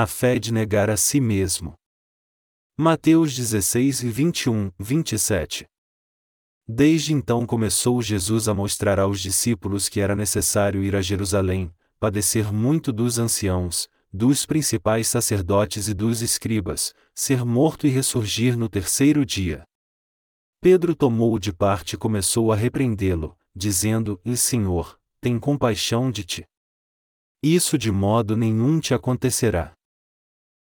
A fé de negar a si mesmo. Mateus 16 e 21, 27. Desde então começou Jesus a mostrar aos discípulos que era necessário ir a Jerusalém, padecer muito dos anciãos, dos principais sacerdotes e dos escribas, ser morto e ressurgir no terceiro dia. Pedro tomou-o de parte e começou a repreendê-lo, dizendo: E Senhor, tem compaixão de ti. Isso de modo nenhum te acontecerá.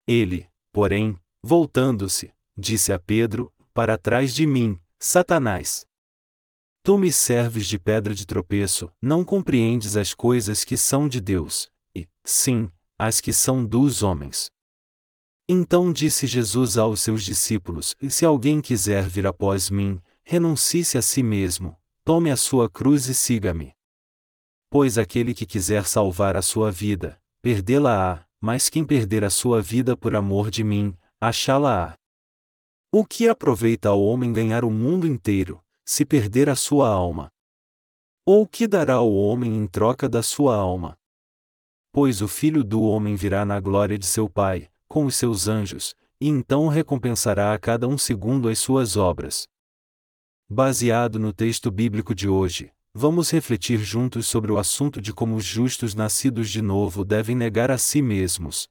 Ele, porém, voltando-se, disse a Pedro: Para trás de mim, Satanás. Tu me serves de pedra de tropeço, não compreendes as coisas que são de Deus, e, sim, as que são dos homens. Então disse Jesus aos seus discípulos: Se alguém quiser vir após mim, renuncie-se a si mesmo, tome a sua cruz e siga-me. Pois aquele que quiser salvar a sua vida, perdê-la-á, mas quem perder a sua vida por amor de mim, achá-la-á. O que aproveita ao homem ganhar o mundo inteiro, se perder a sua alma? Ou o que dará ao homem em troca da sua alma? Pois o filho do homem virá na glória de seu Pai, com os seus anjos, e então recompensará a cada um segundo as suas obras. Baseado no texto bíblico de hoje, vamos refletir juntos sobre o assunto de como os justos nascidos de novo devem negar a si mesmos,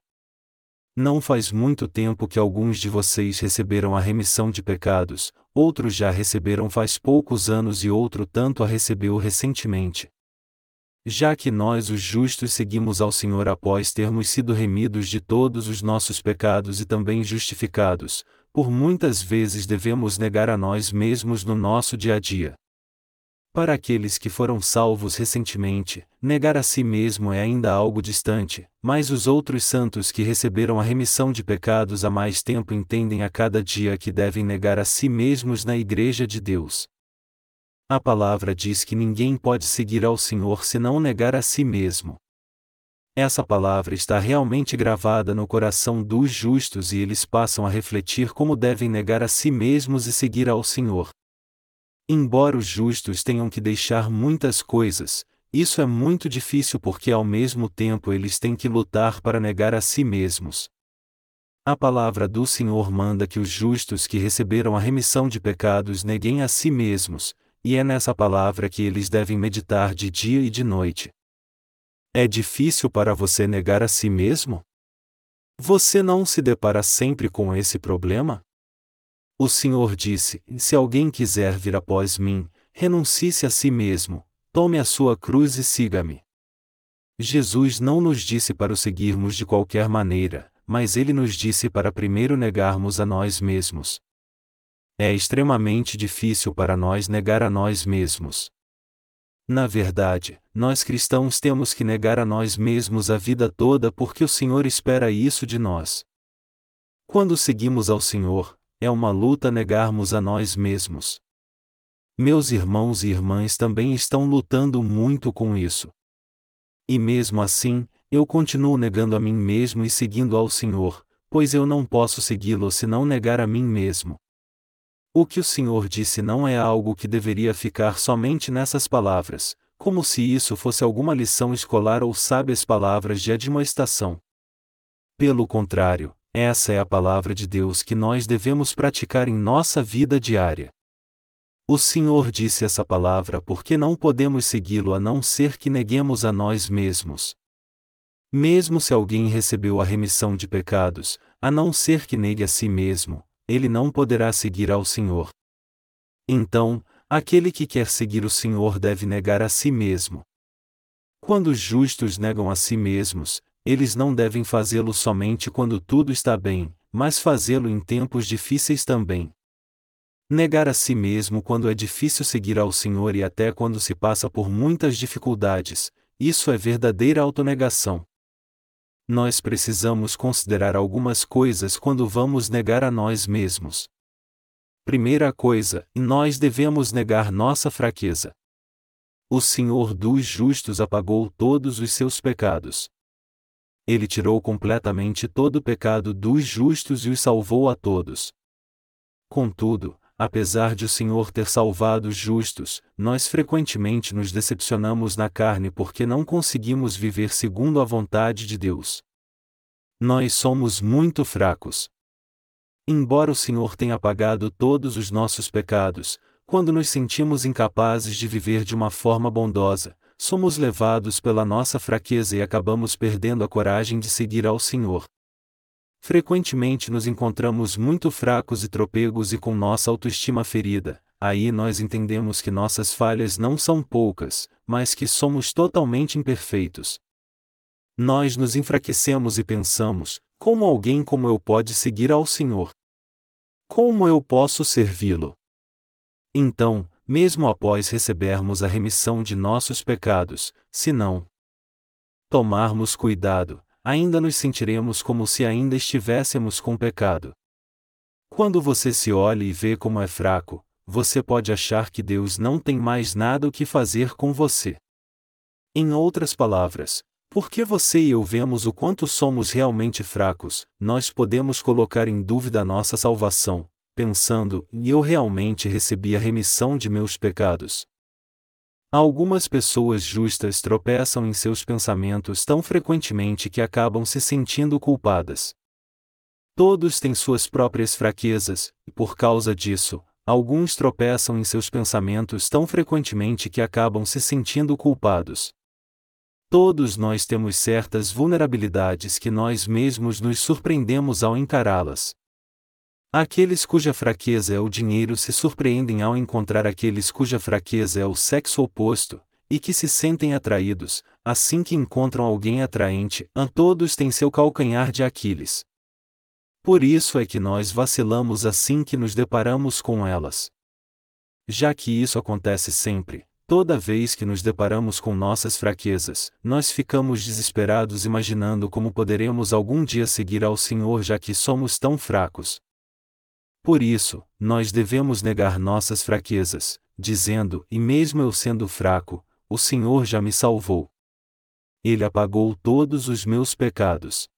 não faz muito tempo que alguns de vocês receberam a remissão de pecados, outros já receberam faz poucos anos e outro tanto a recebeu recentemente. Já que nós, os justos, seguimos ao Senhor após termos sido remidos de todos os nossos pecados e também justificados, por muitas vezes devemos negar a nós mesmos no nosso dia a dia. Para aqueles que foram salvos recentemente, negar a si mesmo é ainda algo distante, mas os outros santos que receberam a remissão de pecados há mais tempo entendem a cada dia que devem negar a si mesmos na Igreja de Deus. A palavra diz que ninguém pode seguir ao Senhor se não negar a si mesmo. Essa palavra está realmente gravada no coração dos justos e eles passam a refletir como devem negar a si mesmos e seguir ao Senhor. Embora os justos tenham que deixar muitas coisas, isso é muito difícil porque ao mesmo tempo eles têm que lutar para negar a si mesmos. A palavra do Senhor manda que os justos que receberam a remissão de pecados neguem a si mesmos, e é nessa palavra que eles devem meditar de dia e de noite. É difícil para você negar a si mesmo? Você não se depara sempre com esse problema? O Senhor disse: Se alguém quiser vir após mim, renuncie-se a si mesmo, tome a sua cruz e siga-me. Jesus não nos disse para o seguirmos de qualquer maneira, mas ele nos disse para primeiro negarmos a nós mesmos. É extremamente difícil para nós negar a nós mesmos. Na verdade, nós cristãos temos que negar a nós mesmos a vida toda porque o Senhor espera isso de nós. Quando seguimos ao Senhor, é uma luta negarmos a nós mesmos. Meus irmãos e irmãs também estão lutando muito com isso. E mesmo assim, eu continuo negando a mim mesmo e seguindo ao Senhor, pois eu não posso segui-lo se não negar a mim mesmo. O que o Senhor disse não é algo que deveria ficar somente nessas palavras, como se isso fosse alguma lição escolar ou sábias palavras de admoestação. Pelo contrário, essa é a palavra de Deus que nós devemos praticar em nossa vida diária. O Senhor disse essa palavra porque não podemos segui-lo a não ser que neguemos a nós mesmos. Mesmo se alguém recebeu a remissão de pecados, a não ser que negue a si mesmo, ele não poderá seguir ao Senhor. Então, aquele que quer seguir o Senhor deve negar a si mesmo. Quando os justos negam a si mesmos, eles não devem fazê-lo somente quando tudo está bem, mas fazê-lo em tempos difíceis também. Negar a si mesmo quando é difícil seguir ao Senhor e até quando se passa por muitas dificuldades, isso é verdadeira autonegação. Nós precisamos considerar algumas coisas quando vamos negar a nós mesmos. Primeira coisa, nós devemos negar nossa fraqueza. O Senhor dos justos apagou todos os seus pecados ele tirou completamente todo o pecado dos justos e os salvou a todos. Contudo, apesar de o Senhor ter salvado os justos, nós frequentemente nos decepcionamos na carne porque não conseguimos viver segundo a vontade de Deus. Nós somos muito fracos. Embora o Senhor tenha pagado todos os nossos pecados, quando nos sentimos incapazes de viver de uma forma bondosa, somos levados pela nossa fraqueza e acabamos perdendo a coragem de seguir ao Senhor. Frequentemente nos encontramos muito fracos e tropegos e com nossa autoestima ferida, aí nós entendemos que nossas falhas não são poucas, mas que somos totalmente imperfeitos. Nós nos enfraquecemos e pensamos: como alguém como eu pode seguir ao Senhor? Como eu posso servi-lo? Então, mesmo após recebermos a remissão de nossos pecados, se não tomarmos cuidado, ainda nos sentiremos como se ainda estivéssemos com pecado. Quando você se olha e vê como é fraco, você pode achar que Deus não tem mais nada o que fazer com você. Em outras palavras, porque você e eu vemos o quanto somos realmente fracos, nós podemos colocar em dúvida nossa salvação, pensando: e eu realmente recebi a remissão de meus pecados? Algumas pessoas justas tropeçam em seus pensamentos tão frequentemente que acabam se sentindo culpadas. Todos têm suas próprias fraquezas, e por causa disso, Alguns tropeçam em seus pensamentos tão frequentemente que acabam se sentindo culpados. Todos nós temos certas vulnerabilidades que nós mesmos nos surpreendemos ao encará-las. Aqueles cuja fraqueza é o dinheiro se surpreendem ao encontrar aqueles cuja fraqueza é o sexo oposto, e que se sentem atraídos, assim que encontram alguém atraente, a todos têm seu calcanhar de Aquiles. Por isso é que nós vacilamos assim que nos deparamos com elas. Já que isso acontece sempre, toda vez que nos deparamos com nossas fraquezas, nós ficamos desesperados imaginando como poderemos algum dia seguir ao Senhor já que somos tão fracos. Por isso, nós devemos negar nossas fraquezas, dizendo: E mesmo eu sendo fraco, o Senhor já me salvou. Ele apagou todos os meus pecados.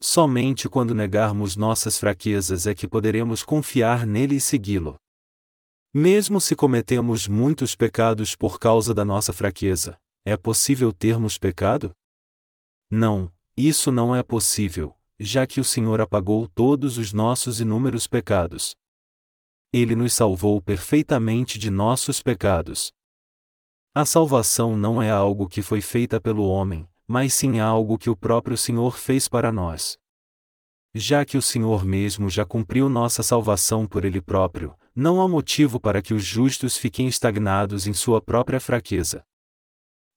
Somente quando negarmos nossas fraquezas é que poderemos confiar nele e segui-lo. Mesmo se cometemos muitos pecados por causa da nossa fraqueza, é possível termos pecado? Não, isso não é possível, já que o Senhor apagou todos os nossos inúmeros pecados. Ele nos salvou perfeitamente de nossos pecados. A salvação não é algo que foi feita pelo homem, mas sim algo que o próprio Senhor fez para nós. Já que o Senhor mesmo já cumpriu nossa salvação por Ele próprio, não há motivo para que os justos fiquem estagnados em sua própria fraqueza.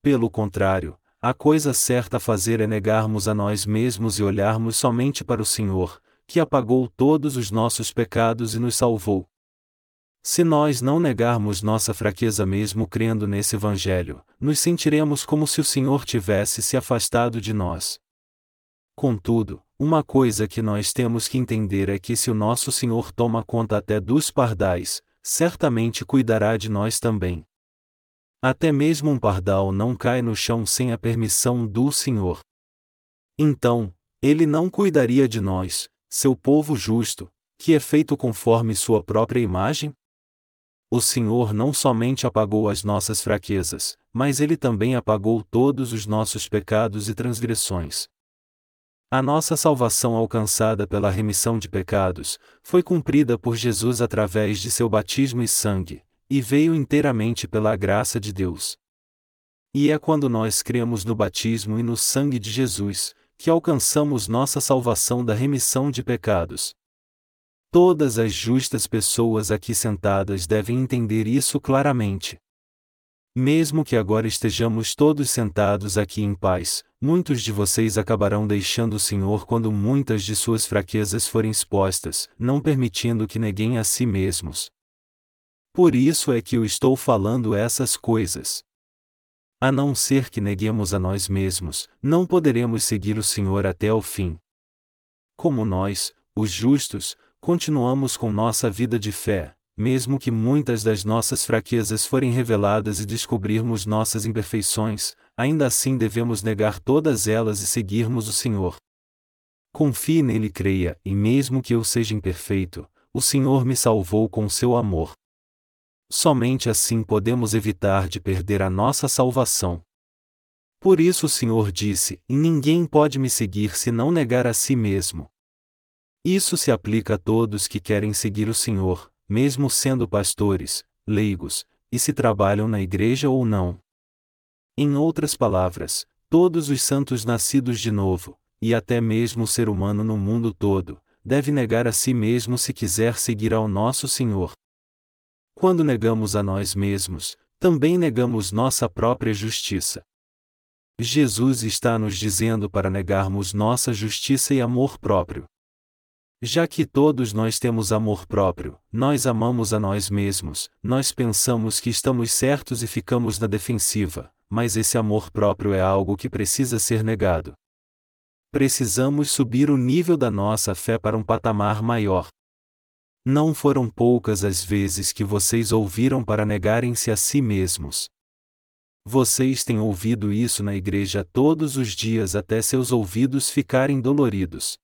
Pelo contrário, a coisa certa a fazer é negarmos a nós mesmos e olharmos somente para o Senhor, que apagou todos os nossos pecados e nos salvou. Se nós não negarmos nossa fraqueza mesmo crendo nesse Evangelho, nos sentiremos como se o Senhor tivesse se afastado de nós. Contudo, uma coisa que nós temos que entender é que se o nosso Senhor toma conta até dos pardais, certamente cuidará de nós também. Até mesmo um pardal não cai no chão sem a permissão do Senhor. Então, ele não cuidaria de nós, seu povo justo, que é feito conforme sua própria imagem? o Senhor não somente apagou as nossas fraquezas, mas Ele também apagou todos os nossos pecados e transgressões. A nossa salvação alcançada pela remissão de pecados, foi cumprida por Jesus através de seu batismo e sangue, e veio inteiramente pela graça de Deus. E é quando nós cremos no batismo e no sangue de Jesus, que alcançamos nossa salvação da remissão de pecados. Todas as justas pessoas aqui sentadas devem entender isso claramente. Mesmo que agora estejamos todos sentados aqui em paz, muitos de vocês acabarão deixando o Senhor quando muitas de suas fraquezas forem expostas, não permitindo que neguem a si mesmos. Por isso é que eu estou falando essas coisas. A não ser que neguemos a nós mesmos, não poderemos seguir o Senhor até o fim. Como nós, os justos, continuamos com nossa vida de fé, mesmo que muitas das nossas fraquezas forem reveladas e descobrirmos nossas imperfeições, ainda assim devemos negar todas elas e seguirmos o Senhor. Confie nele e creia, e mesmo que eu seja imperfeito, o Senhor me salvou com seu amor. Somente assim podemos evitar de perder a nossa salvação. Por isso o Senhor disse: Ninguém pode me seguir se não negar a si mesmo. Isso se aplica a todos que querem seguir o Senhor, mesmo sendo pastores, leigos, e se trabalham na igreja ou não. Em outras palavras, todos os santos nascidos de novo, e até mesmo o ser humano no mundo todo, deve negar a si mesmo se quiser seguir ao nosso Senhor. Quando negamos a nós mesmos, também negamos nossa própria justiça. Jesus está nos dizendo para negarmos nossa justiça e amor próprio. Já que todos nós temos amor próprio, nós amamos a nós mesmos, nós pensamos que estamos certos e ficamos na defensiva, mas esse amor próprio é algo que precisa ser negado. Precisamos subir o nível da nossa fé para um patamar maior. Não foram poucas as vezes que vocês ouviram para negarem-se a si mesmos. Vocês têm ouvido isso na igreja todos os dias até seus ouvidos ficarem doloridos.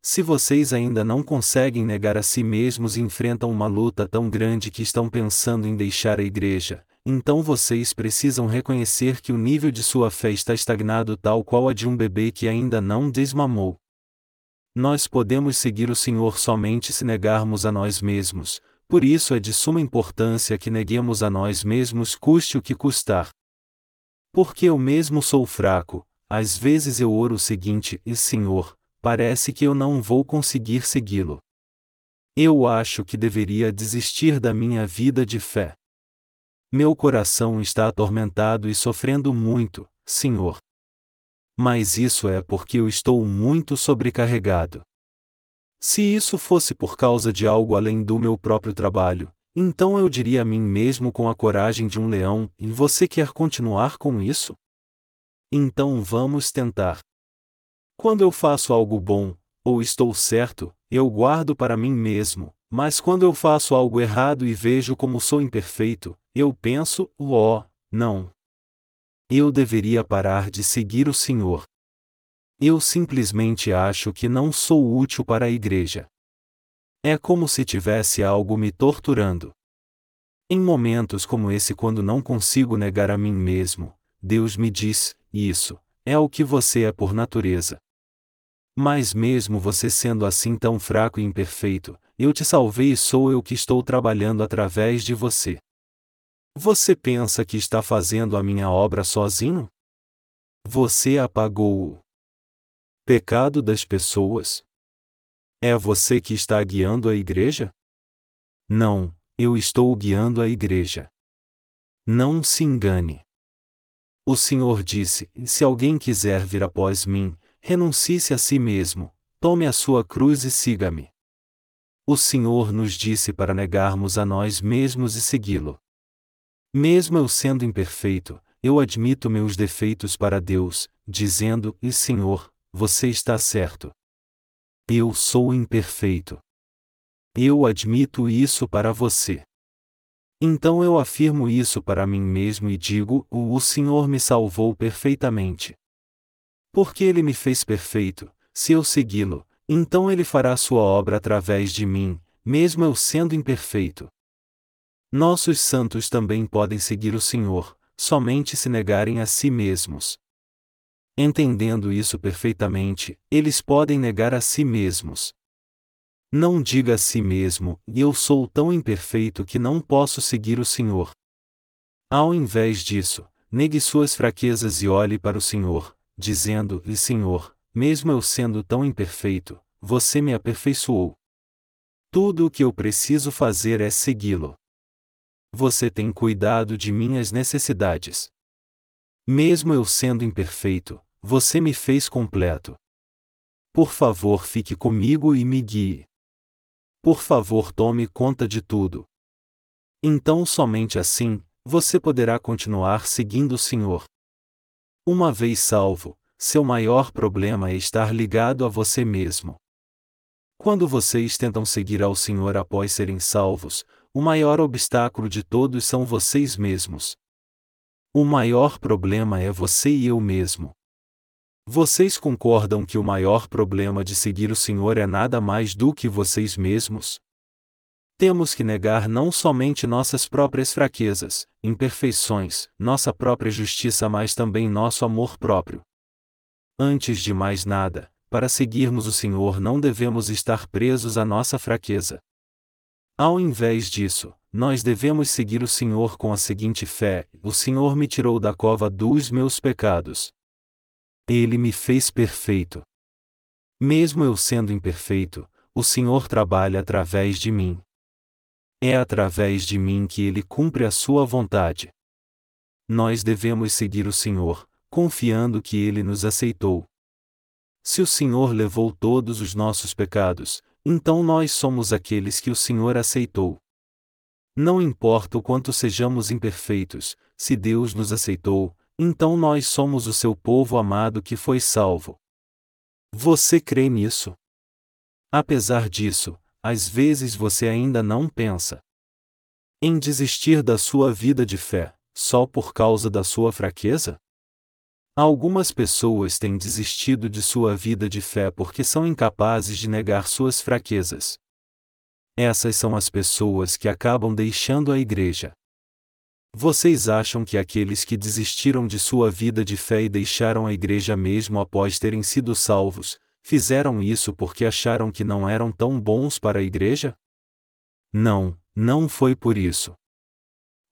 Se vocês ainda não conseguem negar a si mesmos e enfrentam uma luta tão grande que estão pensando em deixar a igreja, então vocês precisam reconhecer que o nível de sua fé está estagnado tal qual a de um bebê que ainda não desmamou. Nós podemos seguir o Senhor somente se negarmos a nós mesmos, por isso é de suma importância que neguemos a nós mesmos custe o que custar. Porque eu mesmo sou fraco, às vezes eu oro o seguinte: e Senhor, parece que eu não vou conseguir segui-lo. Eu acho que deveria desistir da minha vida de fé. Meu coração está atormentado e sofrendo muito, Senhor. Mas isso é porque eu estou muito sobrecarregado. Se isso fosse por causa de algo além do meu próprio trabalho, então eu diria a mim mesmo com a coragem de um leão: e você quer continuar com isso? Então vamos tentar. Quando eu faço algo bom, ou estou certo, eu guardo para mim mesmo, mas quando eu faço algo errado e vejo como sou imperfeito, eu penso, oh, não. Eu deveria parar de seguir o Senhor. Eu simplesmente acho que não sou útil para a igreja. É como se tivesse algo me torturando. Em momentos como esse, quando não consigo negar a mim mesmo, Deus me diz: Isso, é o que você é por natureza. Mas mesmo você sendo assim tão fraco e imperfeito, eu te salvei e sou eu que estou trabalhando através de você. Você pensa que está fazendo a minha obra sozinho? Você apagou o pecado das pessoas? É você que está guiando a igreja? Não, eu estou guiando a igreja. Não se engane. O Senhor disse: Se alguém quiser vir após mim, renuncie-se a si mesmo, tome a sua cruz e siga-me. O Senhor nos disse para negarmos a nós mesmos e segui-lo. Mesmo eu sendo imperfeito, eu admito meus defeitos para Deus, dizendo: E Senhor, você está certo. Eu sou imperfeito. Eu admito isso para você. Então eu afirmo isso para mim mesmo e digo: O Senhor me salvou perfeitamente. Porque ele me fez perfeito, se eu segui-lo, então ele fará sua obra através de mim, mesmo eu sendo imperfeito. Nossos santos também podem seguir o Senhor, somente se negarem a si mesmos. Entendendo isso perfeitamente, eles podem negar a si mesmos. Não diga a si mesmo, eu sou tão imperfeito que não posso seguir o Senhor. Ao invés disso, negue suas fraquezas e olhe para o Senhor, dizendo: E Senhor, mesmo eu sendo tão imperfeito, você me aperfeiçoou. Tudo o que eu preciso fazer é segui-lo. Você tem cuidado de minhas necessidades. Mesmo eu sendo imperfeito, você me fez completo. Por favor, fique comigo e me guie. Por favor, tome conta de tudo. Então, somente assim, você poderá continuar seguindo o Senhor. Uma vez salvo, seu maior problema é estar ligado a você mesmo. Quando vocês tentam seguir ao Senhor após serem salvos, o maior obstáculo de todos são vocês mesmos. O maior problema é você e eu mesmo. Vocês concordam que o maior problema de seguir o Senhor é nada mais do que vocês mesmos? Temos que negar não somente nossas próprias fraquezas, imperfeições, nossa própria justiça, mas também nosso amor próprio. Antes de mais nada, para seguirmos o Senhor não devemos estar presos à nossa fraqueza. Ao invés disso, nós devemos seguir o Senhor com a seguinte fé: O Senhor me tirou da cova dos meus pecados. Ele me fez perfeito. Mesmo eu sendo imperfeito, o Senhor trabalha através de mim. É através de mim que ele cumpre a sua vontade. Nós devemos seguir o Senhor, confiando que ele nos aceitou. Se o Senhor levou todos os nossos pecados, então nós somos aqueles que o Senhor aceitou. Não importa o quanto sejamos imperfeitos, se Deus nos aceitou, então nós somos o seu povo amado que foi salvo. Você crê nisso? Apesar disso, às vezes você ainda não pensa em desistir da sua vida de fé, só por causa da sua fraqueza? Algumas pessoas têm desistido de sua vida de fé porque são incapazes de negar suas fraquezas. Essas são as pessoas que acabam deixando a igreja. Vocês acham que aqueles que desistiram de sua vida de fé e deixaram a igreja mesmo após terem sido salvos, fizeram isso porque acharam que não eram tão bons para a igreja? Não, não foi por isso.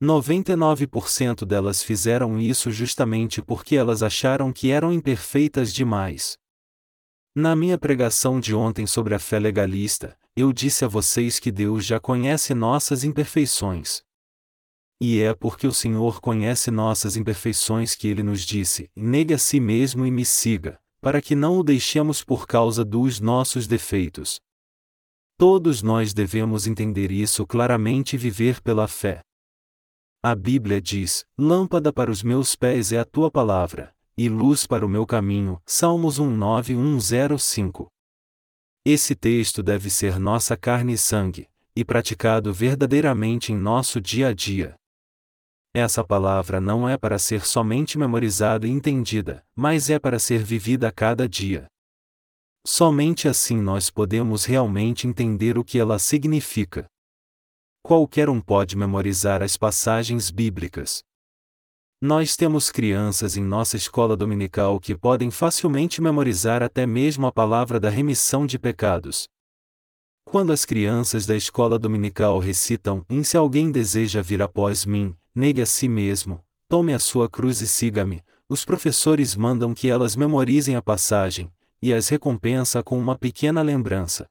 99% delas fizeram isso justamente porque elas acharam que eram imperfeitas demais. Na minha pregação de ontem sobre a fé legalista, eu disse a vocês que Deus já conhece nossas imperfeições. E é porque o Senhor conhece nossas imperfeições que ele nos disse: negue a si mesmo e me siga, para que não o deixemos por causa dos nossos defeitos. Todos nós devemos entender isso claramente e viver pela fé. A Bíblia diz: Lâmpada para os meus pés é a tua palavra, e luz para o meu caminho. Salmos 19105. Esse texto deve ser nossa carne e sangue, e praticado verdadeiramente em nosso dia a dia. Essa palavra não é para ser somente memorizada e entendida, mas é para ser vivida a cada dia. Somente assim nós podemos realmente entender o que ela significa. Qualquer um pode memorizar as passagens bíblicas. Nós temos crianças em nossa escola dominical que podem facilmente memorizar até mesmo a palavra da remissão de pecados. Quando as crianças da escola dominical recitam: Em se alguém deseja vir após mim, negue a si mesmo, tome a sua cruz e siga-me, os professores mandam que elas memorizem a passagem, e as recompensa com uma pequena lembrança.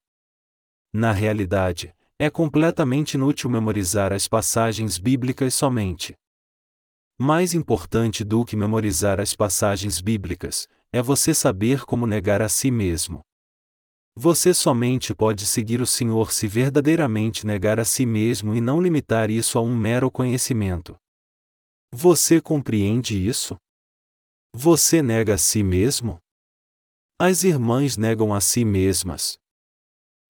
Na realidade, é completamente inútil memorizar as passagens bíblicas somente. Mais importante do que memorizar as passagens bíblicas, é você saber como negar a si mesmo. Você somente pode seguir o Senhor se verdadeiramente negar a si mesmo e não limitar isso a um mero conhecimento. Você compreende isso? Você nega a si mesmo? As irmãs negam a si mesmas.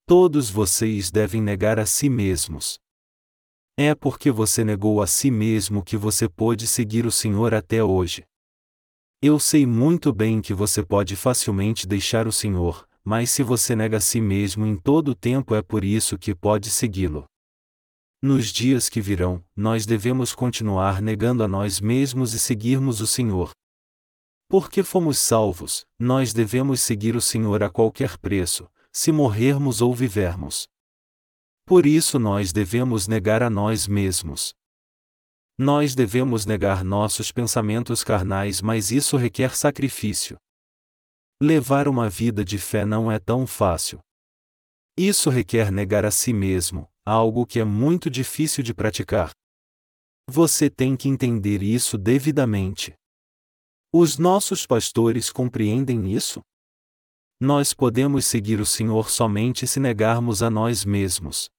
Todos vocês devem negar a si mesmos. É porque você negou a si mesmo que você pôde seguir o Senhor até hoje. Eu sei muito bem que você pode facilmente deixar o Senhor, mas se você nega a si mesmo em todo o tempo é por isso que pode segui-lo. Nos dias que virão, nós devemos continuar negando a nós mesmos e seguirmos o Senhor. Porque fomos salvos, nós devemos seguir o Senhor a qualquer preço, se morrermos ou vivermos. Por isso nós devemos negar a nós mesmos. Nós devemos negar nossos pensamentos carnais, mas isso requer sacrifício. Levar uma vida de fé não é tão fácil. Isso requer negar a si mesmo, algo que é muito difícil de praticar. Você tem que entender isso devidamente. Os nossos pastores compreendem isso? Nós podemos seguir o Senhor somente se negarmos a nós mesmos.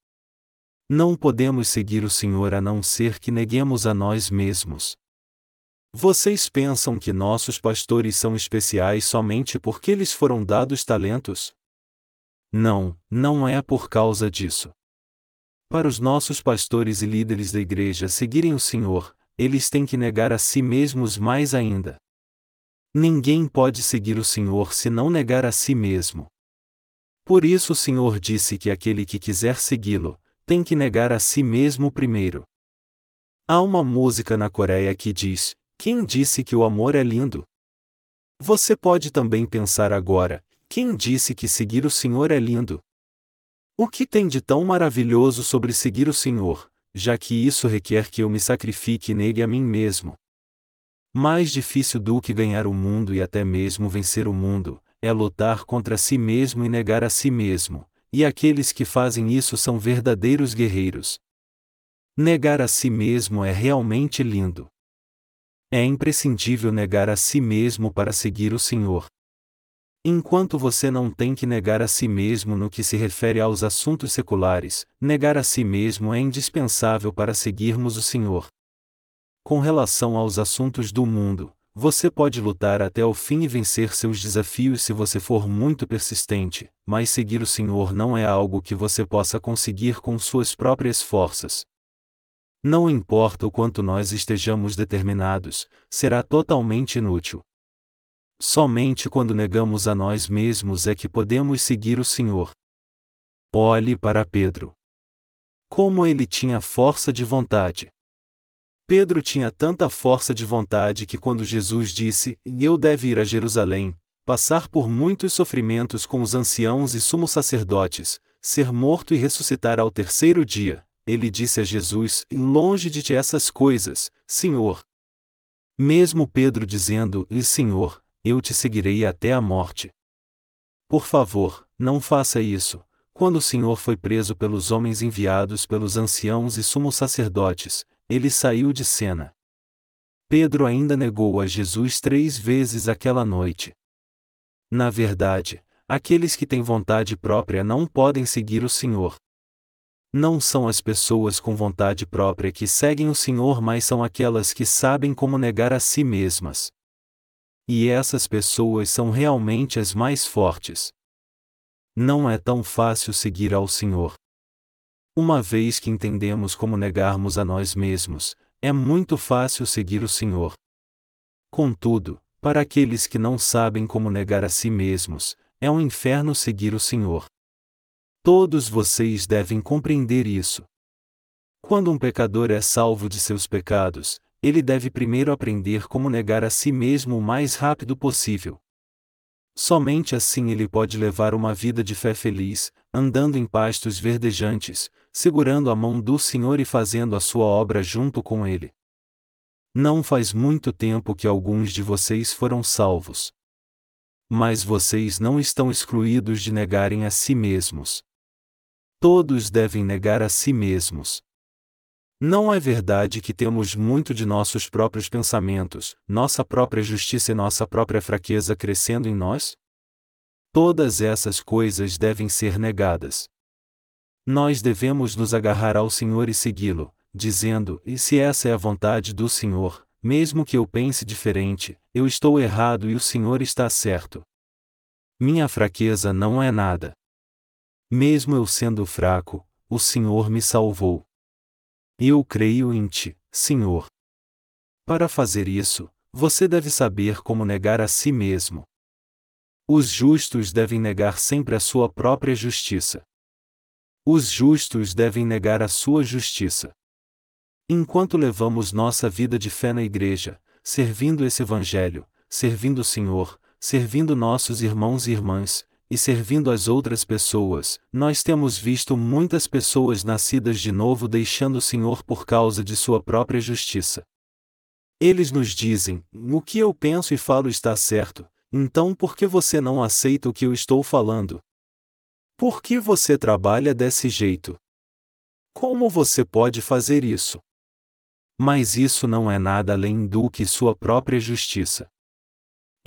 Não podemos seguir o Senhor a não ser que neguemos a nós mesmos. Vocês pensam que nossos pastores são especiais somente porque eles foram dados talentos? Não, não é por causa disso. Para os nossos pastores e líderes da igreja seguirem o Senhor, eles têm que negar a si mesmos mais ainda. Ninguém pode seguir o Senhor se não negar a si mesmo. Por isso o Senhor disse que aquele que quiser segui-lo, tem que negar a si mesmo primeiro. Há uma música na Coreia que diz: Quem disse que o amor é lindo? Você pode também pensar agora: quem disse que seguir o Senhor é lindo? O que tem de tão maravilhoso sobre seguir o Senhor, já que isso requer que eu me sacrifique nele a mim mesmo? Mais difícil do que ganhar o mundo e até mesmo vencer o mundo, é lutar contra si mesmo e negar a si mesmo, e aqueles que fazem isso são verdadeiros guerreiros. Negar a si mesmo é realmente lindo. É imprescindível negar a si mesmo para seguir o Senhor. Enquanto você não tem que negar a si mesmo no que se refere aos assuntos seculares, negar a si mesmo é indispensável para seguirmos o Senhor. Com relação aos assuntos do mundo, você pode lutar até o fim e vencer seus desafios se você for muito persistente, mas seguir o Senhor não é algo que você possa conseguir com suas próprias forças, não importa o quanto nós estejamos determinados, será totalmente inútil. Somente quando negamos a nós mesmos é que podemos seguir o Senhor. Olhe para Pedro. Como ele tinha força de vontade. Pedro tinha tanta força de vontade que quando Jesus disse: Eu deve ir a Jerusalém, passar por muitos sofrimentos com os anciãos e sumos sacerdotes, ser morto e ressuscitar ao terceiro dia, ele disse a Jesus: Longe de ti essas coisas, Senhor. Mesmo Pedro dizendo: Senhor, eu te seguirei até a morte. Por favor, não faça isso. Quando o Senhor foi preso pelos homens enviados pelos anciãos e sumos sacerdotes, ele saiu de cena. Pedro ainda negou a Jesus três vezes aquela noite. Na verdade, aqueles que têm vontade própria não podem seguir o Senhor. Não são as pessoas com vontade própria que seguem o Senhor, mas são aquelas que sabem como negar a si mesmas. E essas pessoas são realmente as mais fortes. Não é tão fácil seguir ao Senhor. Uma vez que entendemos como negarmos a nós mesmos, é muito fácil seguir o Senhor. Contudo, para aqueles que não sabem como negar a si mesmos, é um inferno seguir o Senhor. Todos vocês devem compreender isso. Quando um pecador é salvo de seus pecados, ele deve primeiro aprender como negar a si mesmo o mais rápido possível. Somente assim ele pode levar uma vida de fé feliz, andando em pastos verdejantes, segurando a mão do Senhor e fazendo a sua obra junto com ele. Não faz muito tempo que alguns de vocês foram salvos. Mas vocês não estão excluídos de negarem a si mesmos. Todos devem negar a si mesmos. Não é verdade que temos muito de nossos próprios pensamentos, nossa própria justiça e nossa própria fraqueza crescendo em nós? Todas essas coisas devem ser negadas. Nós devemos nos agarrar ao Senhor e segui-lo, dizendo: E se essa é a vontade do Senhor, mesmo que eu pense diferente, eu estou errado e o Senhor está certo. Minha fraqueza não é nada. Mesmo eu sendo fraco, o Senhor me salvou. Eu creio em Ti, Senhor. Para fazer isso, você deve saber como negar a si mesmo. Os justos devem negar sempre a sua própria justiça. Os justos devem negar a sua justiça. Enquanto levamos nossa vida de fé na igreja, servindo esse Evangelho, servindo o Senhor, servindo nossos irmãos e irmãs, e servindo as outras pessoas, nós temos visto muitas pessoas nascidas de novo deixando o Senhor por causa de sua própria justiça. Eles nos dizem: o que eu penso e falo está certo, então por que você não aceita o que eu estou falando? Por que você trabalha desse jeito? Como você pode fazer isso? Mas isso não é nada além do que sua própria justiça.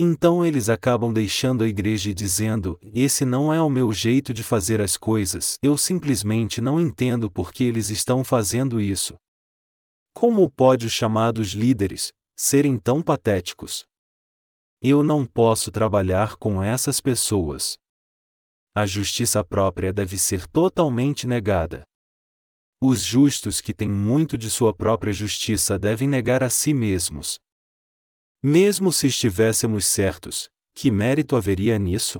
Então eles acabam deixando a igreja e dizendo: Esse não é o meu jeito de fazer as coisas, eu simplesmente não entendo por que eles estão fazendo isso. Como pode os chamados líderes serem tão patéticos? Eu não posso trabalhar com essas pessoas. A justiça própria deve ser totalmente negada. Os justos que têm muito de sua própria justiça devem negar a si mesmos, mesmo se estivéssemos certos, que mérito haveria nisso?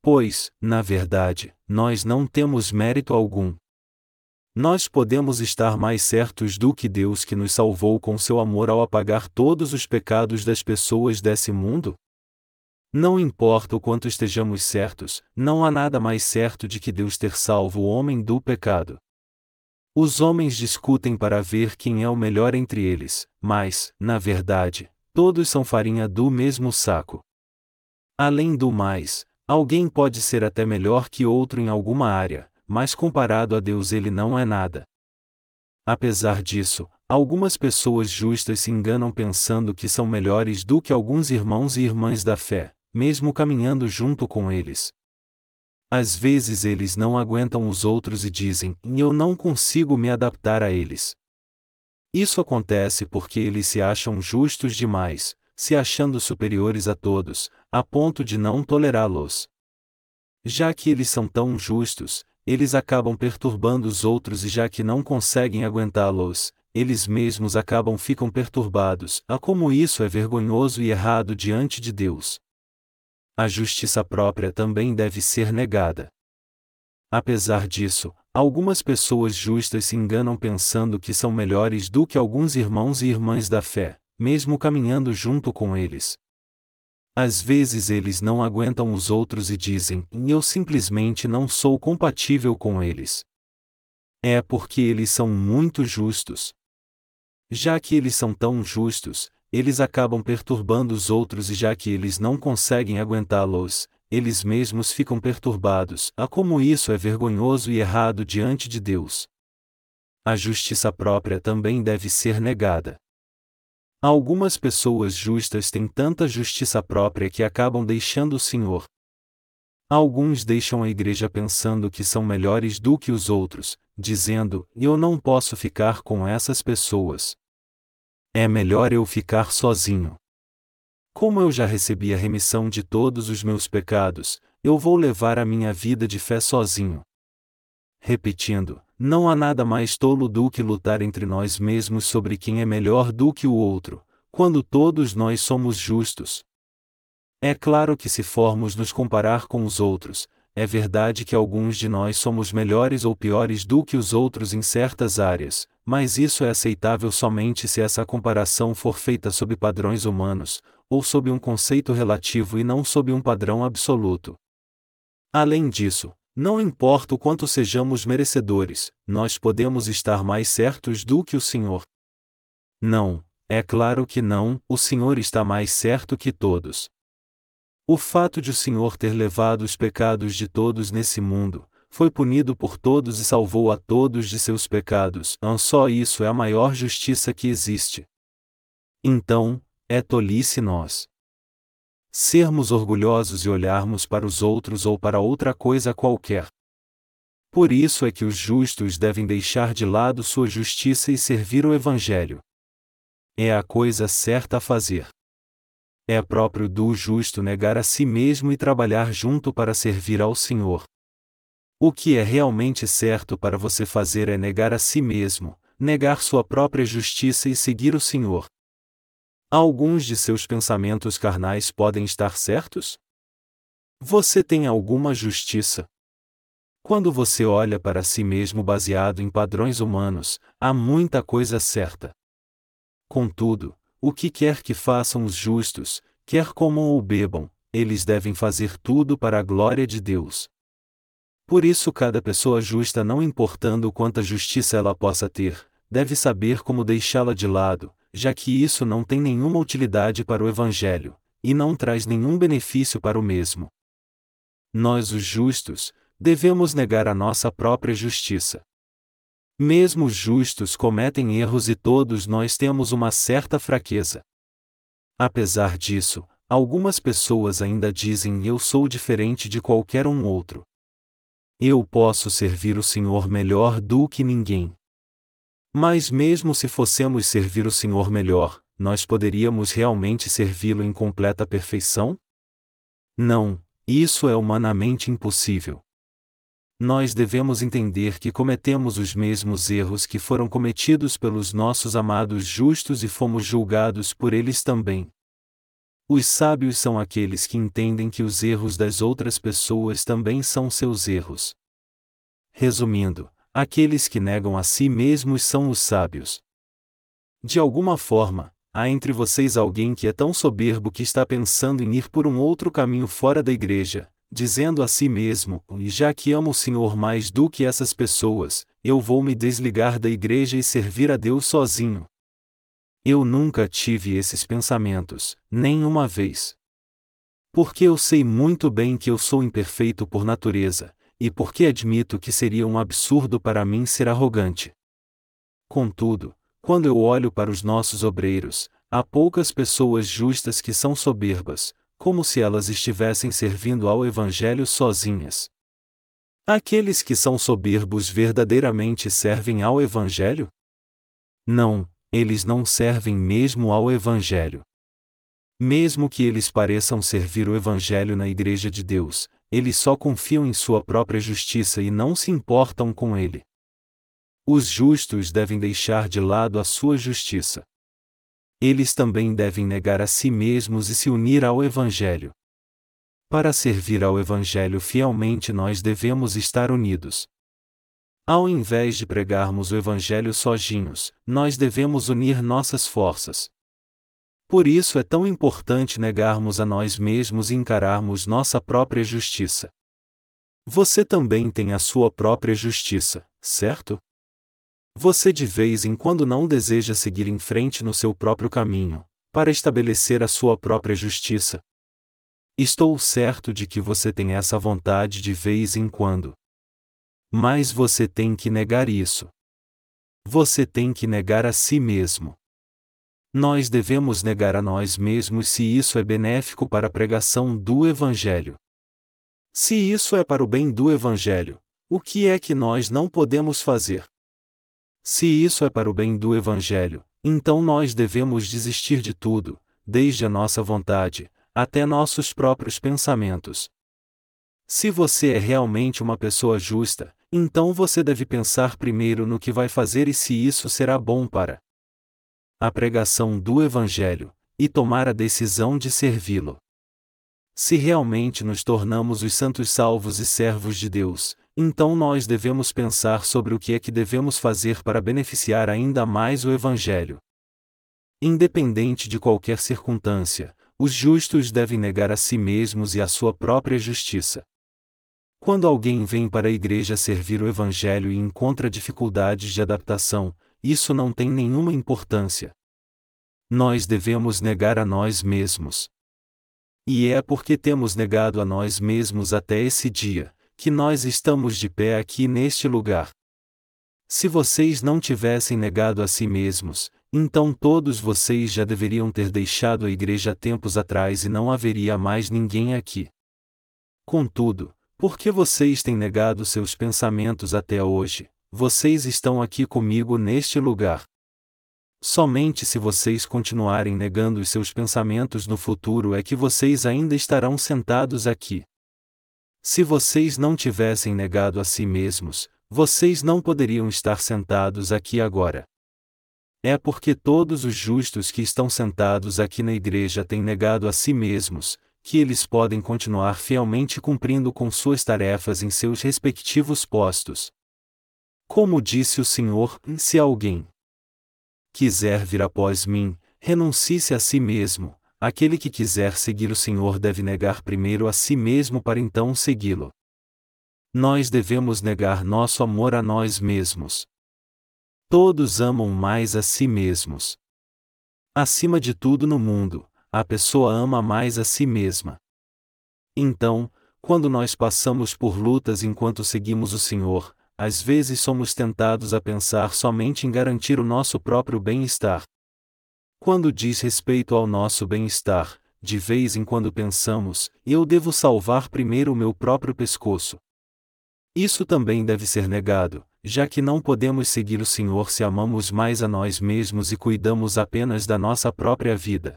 Pois, na verdade, nós não temos mérito algum. nós podemos estar mais certos do que Deus que nos salvou com seu amor ao apagar todos os pecados das pessoas desse mundo? Não importa o quanto estejamos certos, não há nada mais certo de que Deus ter salvo o homem do pecado. Os homens discutem para ver quem é o melhor entre eles, mas, na verdade, todos são farinha do mesmo saco. Além do mais, alguém pode ser até melhor que outro em alguma área, mas comparado a Deus ele não é nada. Apesar disso, algumas pessoas justas se enganam pensando que são melhores do que alguns irmãos e irmãs da fé, mesmo caminhando junto com eles. Às vezes eles não aguentam os outros e dizem: Eu não consigo me adaptar a eles. Isso acontece porque eles se acham justos demais, se achando superiores a todos, a ponto de não tolerá-los. Já que eles são tão justos, eles acabam perturbando os outros e já que não conseguem aguentá-los, eles mesmos acabam ficam perturbados. Ah, como isso é vergonhoso e errado diante de Deus. A justiça própria também deve ser negada. Apesar disso, algumas pessoas justas se enganam pensando que são melhores do que alguns irmãos e irmãs da fé, mesmo caminhando junto com eles. Às vezes eles não aguentam os outros e dizem: Eu simplesmente não sou compatível com eles. É porque eles são muito justos. Já que eles são tão justos, eles acabam perturbando os outros e já que eles não conseguem aguentá-los, eles mesmos ficam perturbados. Ah, como isso é vergonhoso e errado diante de Deus. A justiça própria também deve ser negada. Algumas pessoas justas têm tanta justiça própria que acabam deixando o Senhor. Alguns deixam a igreja pensando que são melhores do que os outros, dizendo: Eu não posso ficar com essas pessoas. É melhor eu ficar sozinho. Como eu já recebi a remissão de todos os meus pecados, eu vou levar a minha vida de fé sozinho. Repetindo, não há nada mais tolo do que lutar entre nós mesmos sobre quem é melhor do que o outro, quando todos nós somos justos. É claro que se formos nos comparar com os outros, é verdade que alguns de nós somos melhores ou piores do que os outros em certas áreas, mas isso é aceitável somente se essa comparação for feita sob padrões humanos, ou sob um conceito relativo e não sob um padrão absoluto. Além disso, não importa o quanto sejamos merecedores, nós podemos estar mais certos do que o Senhor. Não, é claro que não, o Senhor está mais certo que todos. O fato de o Senhor ter levado os pecados de todos nesse mundo, foi punido por todos e salvou a todos de seus pecados, não só isso é a maior justiça que existe. Então, é tolice nós sermos orgulhosos e olharmos para os outros ou para outra coisa qualquer. Por isso é que os justos devem deixar de lado sua justiça e servir o Evangelho. É a coisa certa a fazer. É próprio do justo negar a si mesmo e trabalhar junto para servir ao Senhor. O que é realmente certo para você fazer é negar a si mesmo, negar sua própria justiça e seguir o Senhor. Alguns de seus pensamentos carnais podem estar certos? Você tem alguma justiça? Quando você olha para si mesmo baseado em padrões humanos, há muita coisa certa. Contudo, o que quer que façam os justos, quer comam ou bebam, eles devem fazer tudo para a glória de Deus. Por isso, cada pessoa justa, não importando quanta justiça ela possa ter, deve saber como deixá-la de lado, já que isso não tem nenhuma utilidade para o Evangelho, e não traz nenhum benefício para o mesmo. Nós, os justos, devemos negar a nossa própria justiça. Mesmo os justos cometem erros e todos nós temos uma certa fraqueza. Apesar disso, algumas pessoas ainda dizem eu sou diferente de qualquer um outro. Eu posso servir o Senhor melhor do que ninguém. Mas mesmo se fossemos servir o Senhor melhor, nós poderíamos realmente servi-lo em completa perfeição? Não, isso é humanamente impossível. Nós devemos entender que cometemos os mesmos erros que foram cometidos pelos nossos amados justos e fomos julgados por eles também. Os sábios são aqueles que entendem que os erros das outras pessoas também são seus erros. Resumindo, aqueles que negam a si mesmos são os sábios. De alguma forma, há entre vocês alguém que é tão soberbo que está pensando em ir por um outro caminho fora da igreja, dizendo a si mesmo: E já que amo o Senhor mais do que essas pessoas, eu vou me desligar da igreja e servir a Deus sozinho. Eu nunca tive esses pensamentos, nem uma vez. Porque eu sei muito bem que eu sou imperfeito por natureza, e porque admito que seria um absurdo para mim ser arrogante. Contudo, quando eu olho para os nossos obreiros, há poucas pessoas justas que são soberbas, como se elas estivessem servindo ao Evangelho sozinhas. Aqueles que são soberbos verdadeiramente servem ao Evangelho? Não, eles não servem mesmo ao Evangelho. Mesmo que eles pareçam servir o Evangelho na Igreja de Deus, eles só confiam em sua própria justiça e não se importam com ele. Os justos devem deixar de lado a sua justiça eles também devem negar a si mesmos e se unir ao Evangelho. Para servir ao Evangelho fielmente, nós devemos estar unidos. Ao invés de pregarmos o Evangelho sozinhos, nós devemos unir nossas forças. Por isso é tão importante negarmos a nós mesmos e encararmos nossa própria justiça. Você também tem a sua própria justiça, certo? Você de vez em quando não deseja seguir em frente no seu próprio caminho, para estabelecer a sua própria justiça. Estou certo de que você tem essa vontade de vez em quando. Mas você tem que negar isso. Você tem que negar a si mesmo. Nós devemos negar a nós mesmos se isso é benéfico para a pregação do Evangelho. Se isso é para o bem do Evangelho, o que é que nós não podemos fazer? Se isso é para o bem do Evangelho, então nós devemos desistir de tudo, desde a nossa vontade, até nossos próprios pensamentos. Se você é realmente uma pessoa justa, então você deve pensar primeiro no que vai fazer e se isso será bom para a pregação do Evangelho, e tomar a decisão de servi-lo. Se realmente nos tornamos os santos salvos e servos de Deus, então nós devemos pensar sobre o que é que devemos fazer para beneficiar ainda mais o Evangelho. Independente de qualquer circunstância, os justos devem negar a si mesmos e a sua própria justiça. Quando alguém vem para a igreja servir o Evangelho e encontra dificuldades de adaptação, isso não tem nenhuma importância. Nós devemos negar a nós mesmos. E é porque temos negado a nós mesmos até esse dia, que nós estamos de pé aqui neste lugar. Se vocês não tivessem negado a si mesmos, então todos vocês já deveriam ter deixado a igreja tempos atrás e não haveria mais ninguém aqui. Contudo, porque vocês têm negado seus pensamentos até hoje, vocês estão aqui comigo neste lugar. Somente se vocês continuarem negando os seus pensamentos no futuro é que vocês ainda estarão sentados aqui. Se vocês não tivessem negado a si mesmos, vocês não poderiam estar sentados aqui agora. É porque todos os justos que estão sentados aqui na igreja têm negado a si mesmos, que eles podem continuar fielmente cumprindo com suas tarefas em seus respectivos postos. Como disse o Senhor, se alguém quiser vir após mim, renuncie-se a si mesmo, Aquele que quiser seguir o Senhor deve negar primeiro a si mesmo para então segui-lo. Nós devemos negar nosso amor a nós mesmos. Todos amam mais a si mesmos. Acima de tudo no mundo, a pessoa ama mais a si mesma. Então, quando nós passamos por lutas enquanto seguimos o Senhor, às vezes somos tentados a pensar somente em garantir o nosso próprio bem-estar, quando diz respeito ao nosso bem-estar, de vez em quando pensamos, eu devo salvar primeiro o meu próprio pescoço. Isso também deve ser negado, já que não podemos seguir o Senhor se amamos mais a nós mesmos e cuidamos apenas da nossa própria vida.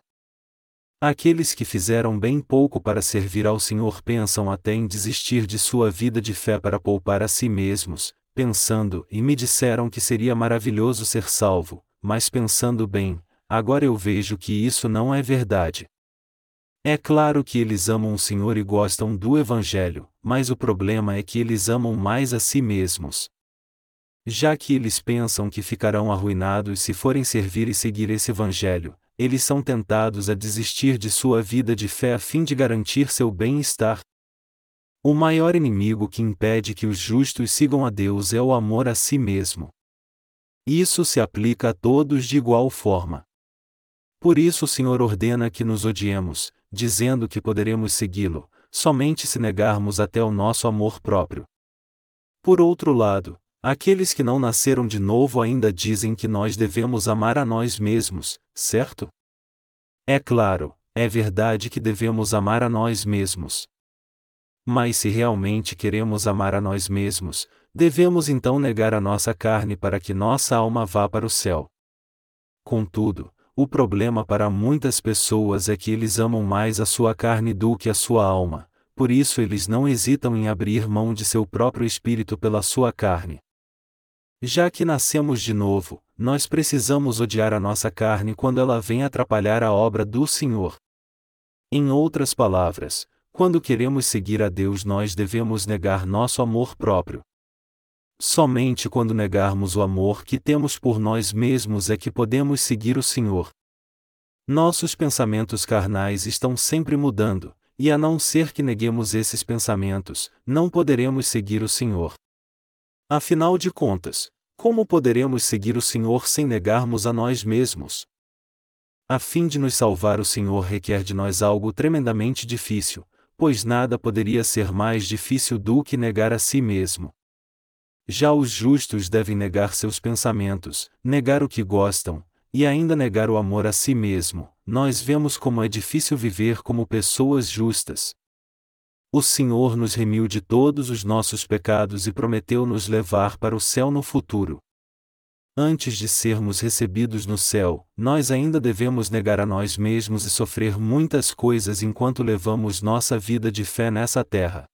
Aqueles que fizeram bem pouco para servir ao Senhor pensam até em desistir de sua vida de fé para poupar a si mesmos, pensando, e me disseram que seria maravilhoso ser salvo, mas pensando bem, agora eu vejo que isso não é verdade. É claro que eles amam o Senhor e gostam do Evangelho, mas o problema é que eles amam mais a si mesmos. Já que eles pensam que ficarão arruinados se forem servir e seguir esse Evangelho, eles são tentados a desistir de sua vida de fé a fim de garantir seu bem-estar. O maior inimigo que impede que os justos sigam a Deus é o amor a si mesmo. Isso se aplica a todos de igual forma. Por isso o Senhor ordena que nos odiemos, dizendo que poderemos segui-lo, somente se negarmos até o nosso amor próprio. Por outro lado, aqueles que não nasceram de novo ainda dizem que nós devemos amar a nós mesmos, certo? É claro, é verdade que devemos amar a nós mesmos. Mas se realmente queremos amar a nós mesmos, devemos então negar a nossa carne para que nossa alma vá para o céu. Contudo, o problema para muitas pessoas é que eles amam mais a sua carne do que a sua alma, por isso eles não hesitam em abrir mão de seu próprio espírito pela sua carne. Já que nascemos de novo, nós precisamos odiar a nossa carne quando ela vem atrapalhar a obra do Senhor. Em outras palavras, quando queremos seguir a Deus, nós devemos negar nosso amor próprio. Somente quando negarmos o amor que temos por nós mesmos é que podemos seguir o Senhor. Nossos pensamentos carnais estão sempre mudando, e a não ser que neguemos esses pensamentos, não poderemos seguir o Senhor. Afinal de contas, como poderemos seguir o Senhor sem negarmos a nós mesmos? A fim de nos salvar, o Senhor requer de nós algo tremendamente difícil, pois nada poderia ser mais difícil do que negar a si mesmo. Já os justos devem negar seus pensamentos, negar o que gostam, e ainda negar o amor a si mesmo. Nós vemos como é difícil viver como pessoas justas. O Senhor nos remiu de todos os nossos pecados e prometeu nos levar para o céu no futuro. Antes de sermos recebidos no céu, nós ainda devemos negar a nós mesmos e sofrer muitas coisas enquanto levamos nossa vida de fé nessa terra.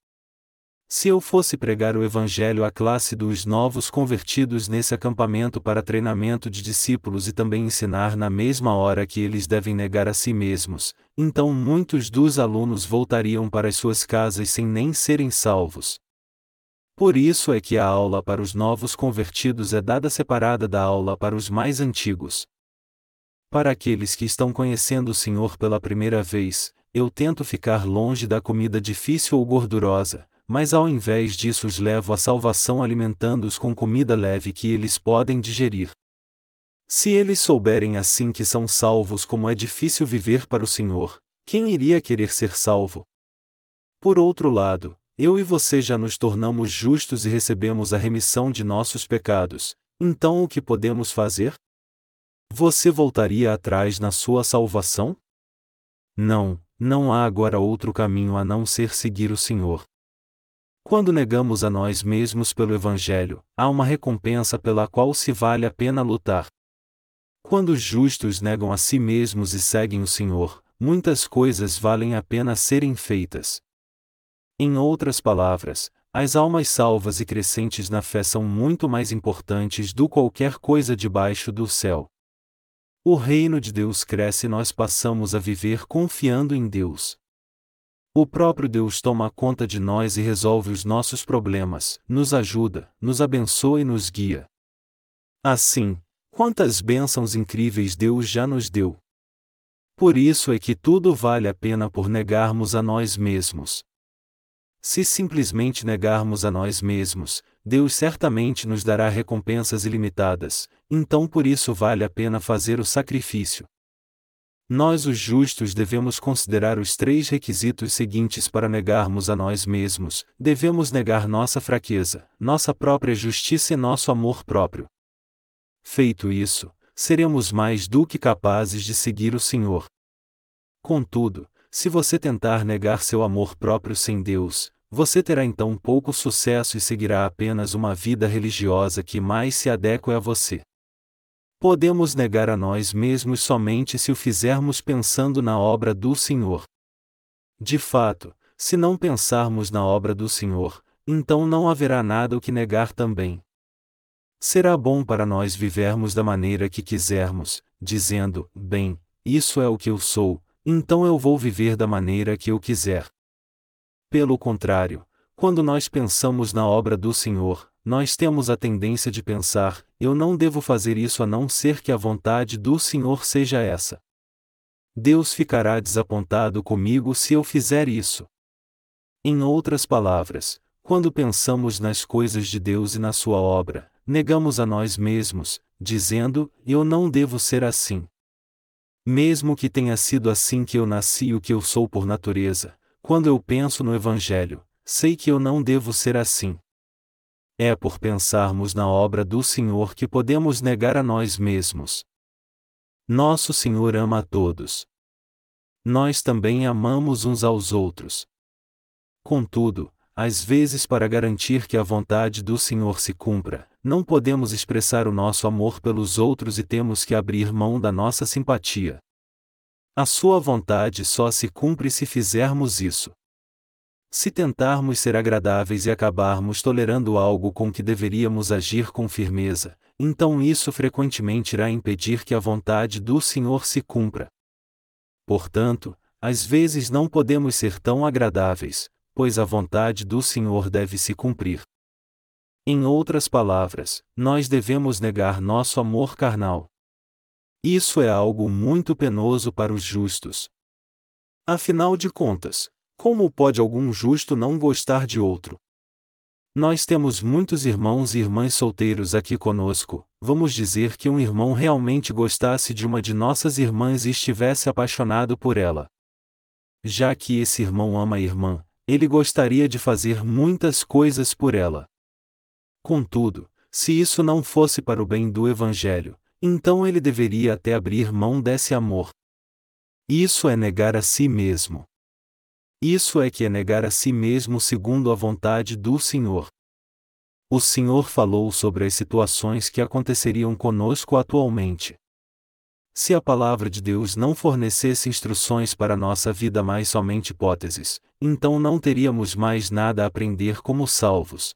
Se eu fosse pregar o Evangelho à classe dos novos convertidos nesse acampamento para treinamento de discípulos e também ensinar na mesma hora que eles devem negar a si mesmos, então muitos dos alunos voltariam para as suas casas sem nem serem salvos. Por isso é que a aula para os novos convertidos é dada separada da aula para os mais antigos. Para aqueles que estão conhecendo o Senhor pela primeira vez, eu tento ficar longe da comida difícil ou gordurosa, mas ao invés disso os levo à salvação alimentando-os com comida leve que eles podem digerir. Se eles souberem assim que são salvos como é difícil viver para o Senhor, quem iria querer ser salvo? Por outro lado, eu e você já nos tornamos justos e recebemos a remissão de nossos pecados, então o que podemos fazer? Você voltaria atrás na sua salvação? Não, não há agora outro caminho a não ser seguir o Senhor. Quando negamos a nós mesmos pelo Evangelho, há uma recompensa pela qual se vale a pena lutar. Quando os justos negam a si mesmos e seguem o Senhor, muitas coisas valem a pena serem feitas. Em outras palavras, as almas salvas e crescentes na fé são muito mais importantes do que qualquer coisa debaixo do céu. O reino de Deus cresce e nós passamos a viver confiando em Deus. O próprio Deus toma conta de nós e resolve os nossos problemas, nos ajuda, nos abençoa e nos guia. Assim, quantas bênçãos incríveis Deus já nos deu! Por isso é que tudo vale a pena por negarmos a nós mesmos. Se simplesmente negarmos a nós mesmos, Deus certamente nos dará recompensas ilimitadas, então por isso vale a pena fazer o sacrifício. Nós, os justos, devemos considerar os três requisitos seguintes para negarmos a nós mesmos: devemos negar nossa fraqueza, nossa própria justiça e nosso amor próprio. Feito isso, seremos mais do que capazes de seguir o Senhor. Contudo, se você tentar negar seu amor próprio sem Deus, você terá então pouco sucesso e seguirá apenas uma vida religiosa que mais se adeque a você. Podemos negar a nós mesmos somente se o fizermos pensando na obra do Senhor. De fato, se não pensarmos na obra do Senhor, então não haverá nada o que negar também. Será bom para nós vivermos da maneira que quisermos, dizendo: Bem, isso é o que eu sou, então eu vou viver da maneira que eu quiser. Pelo contrário, quando nós pensamos na obra do Senhor, nós temos a tendência de pensar: eu não devo fazer isso a não ser que a vontade do Senhor seja essa. Deus ficará desapontado comigo se eu fizer isso. Em outras palavras, quando pensamos nas coisas de Deus e na Sua obra, negamos a nós mesmos, dizendo: Eu não devo ser assim. Mesmo que tenha sido assim que eu nasci e o que eu sou por natureza, quando eu penso no Evangelho, sei que eu não devo ser assim. É por pensarmos na obra do Senhor que podemos negar a nós mesmos. Nosso Senhor ama a todos. Nós também amamos uns aos outros. Contudo, às vezes, para garantir que a vontade do Senhor se cumpra, não podemos expressar o nosso amor pelos outros e temos que abrir mão da nossa simpatia. A Sua vontade só se cumpre se fizermos isso. Se tentarmos ser agradáveis e acabarmos tolerando algo com que deveríamos agir com firmeza, então isso frequentemente irá impedir que a vontade do Senhor se cumpra. Portanto, às vezes não podemos ser tão agradáveis, pois a vontade do Senhor deve se cumprir. Em outras palavras, nós devemos negar nosso amor carnal. Isso é algo muito penoso para os justos. Afinal de contas, como pode algum justo não gostar de outro? Nós temos muitos irmãos e irmãs solteiros aqui conosco. Vamos dizer que um irmão realmente gostasse de uma de nossas irmãs e estivesse apaixonado por ela. Já que esse irmão ama a irmã, ele gostaria de fazer muitas coisas por ela. Contudo, se isso não fosse para o bem do Evangelho, então ele deveria até abrir mão desse amor. Isso é negar a si mesmo. Isso é que é negar a si mesmo segundo a vontade do Senhor. O Senhor falou sobre as situações que aconteceriam conosco atualmente. Se a palavra de Deus não fornecesse instruções para nossa vida mais somente hipóteses, então não teríamos mais nada a aprender como salvos.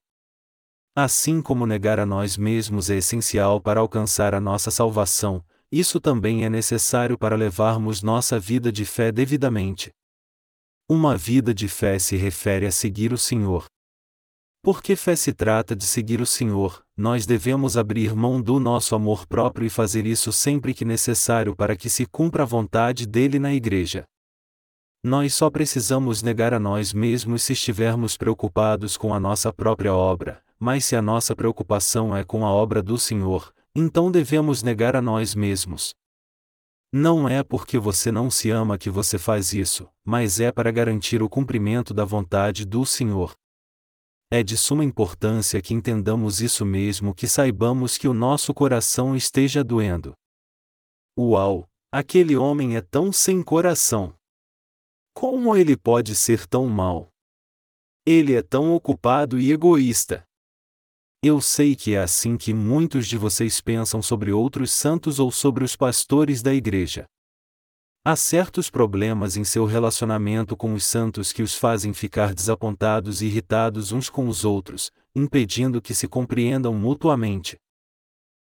Assim como negar a nós mesmos é essencial para alcançar a nossa salvação, isso também é necessário para levarmos nossa vida de fé devidamente. Uma vida de fé se refere a seguir o Senhor. Porque fé se trata de seguir o Senhor, nós devemos abrir mão do nosso amor próprio e fazer isso sempre que necessário para que se cumpra a vontade dele na Igreja. Nós só precisamos negar a nós mesmos se estivermos preocupados com a nossa própria obra, mas se a nossa preocupação é com a obra do Senhor, então devemos negar a nós mesmos. Não é porque você não se ama que você faz isso, mas é para garantir o cumprimento da vontade do Senhor. É de suma importância que entendamos isso mesmo que saibamos que o nosso coração esteja doendo. Uau! Aquele homem é tão sem coração. Como ele pode ser tão mau? Ele é tão ocupado e egoísta. Eu sei que é assim que muitos de vocês pensam sobre outros santos ou sobre os pastores da igreja. Há certos problemas em seu relacionamento com os santos que os fazem ficar desapontados e irritados uns com os outros, impedindo que se compreendam mutuamente.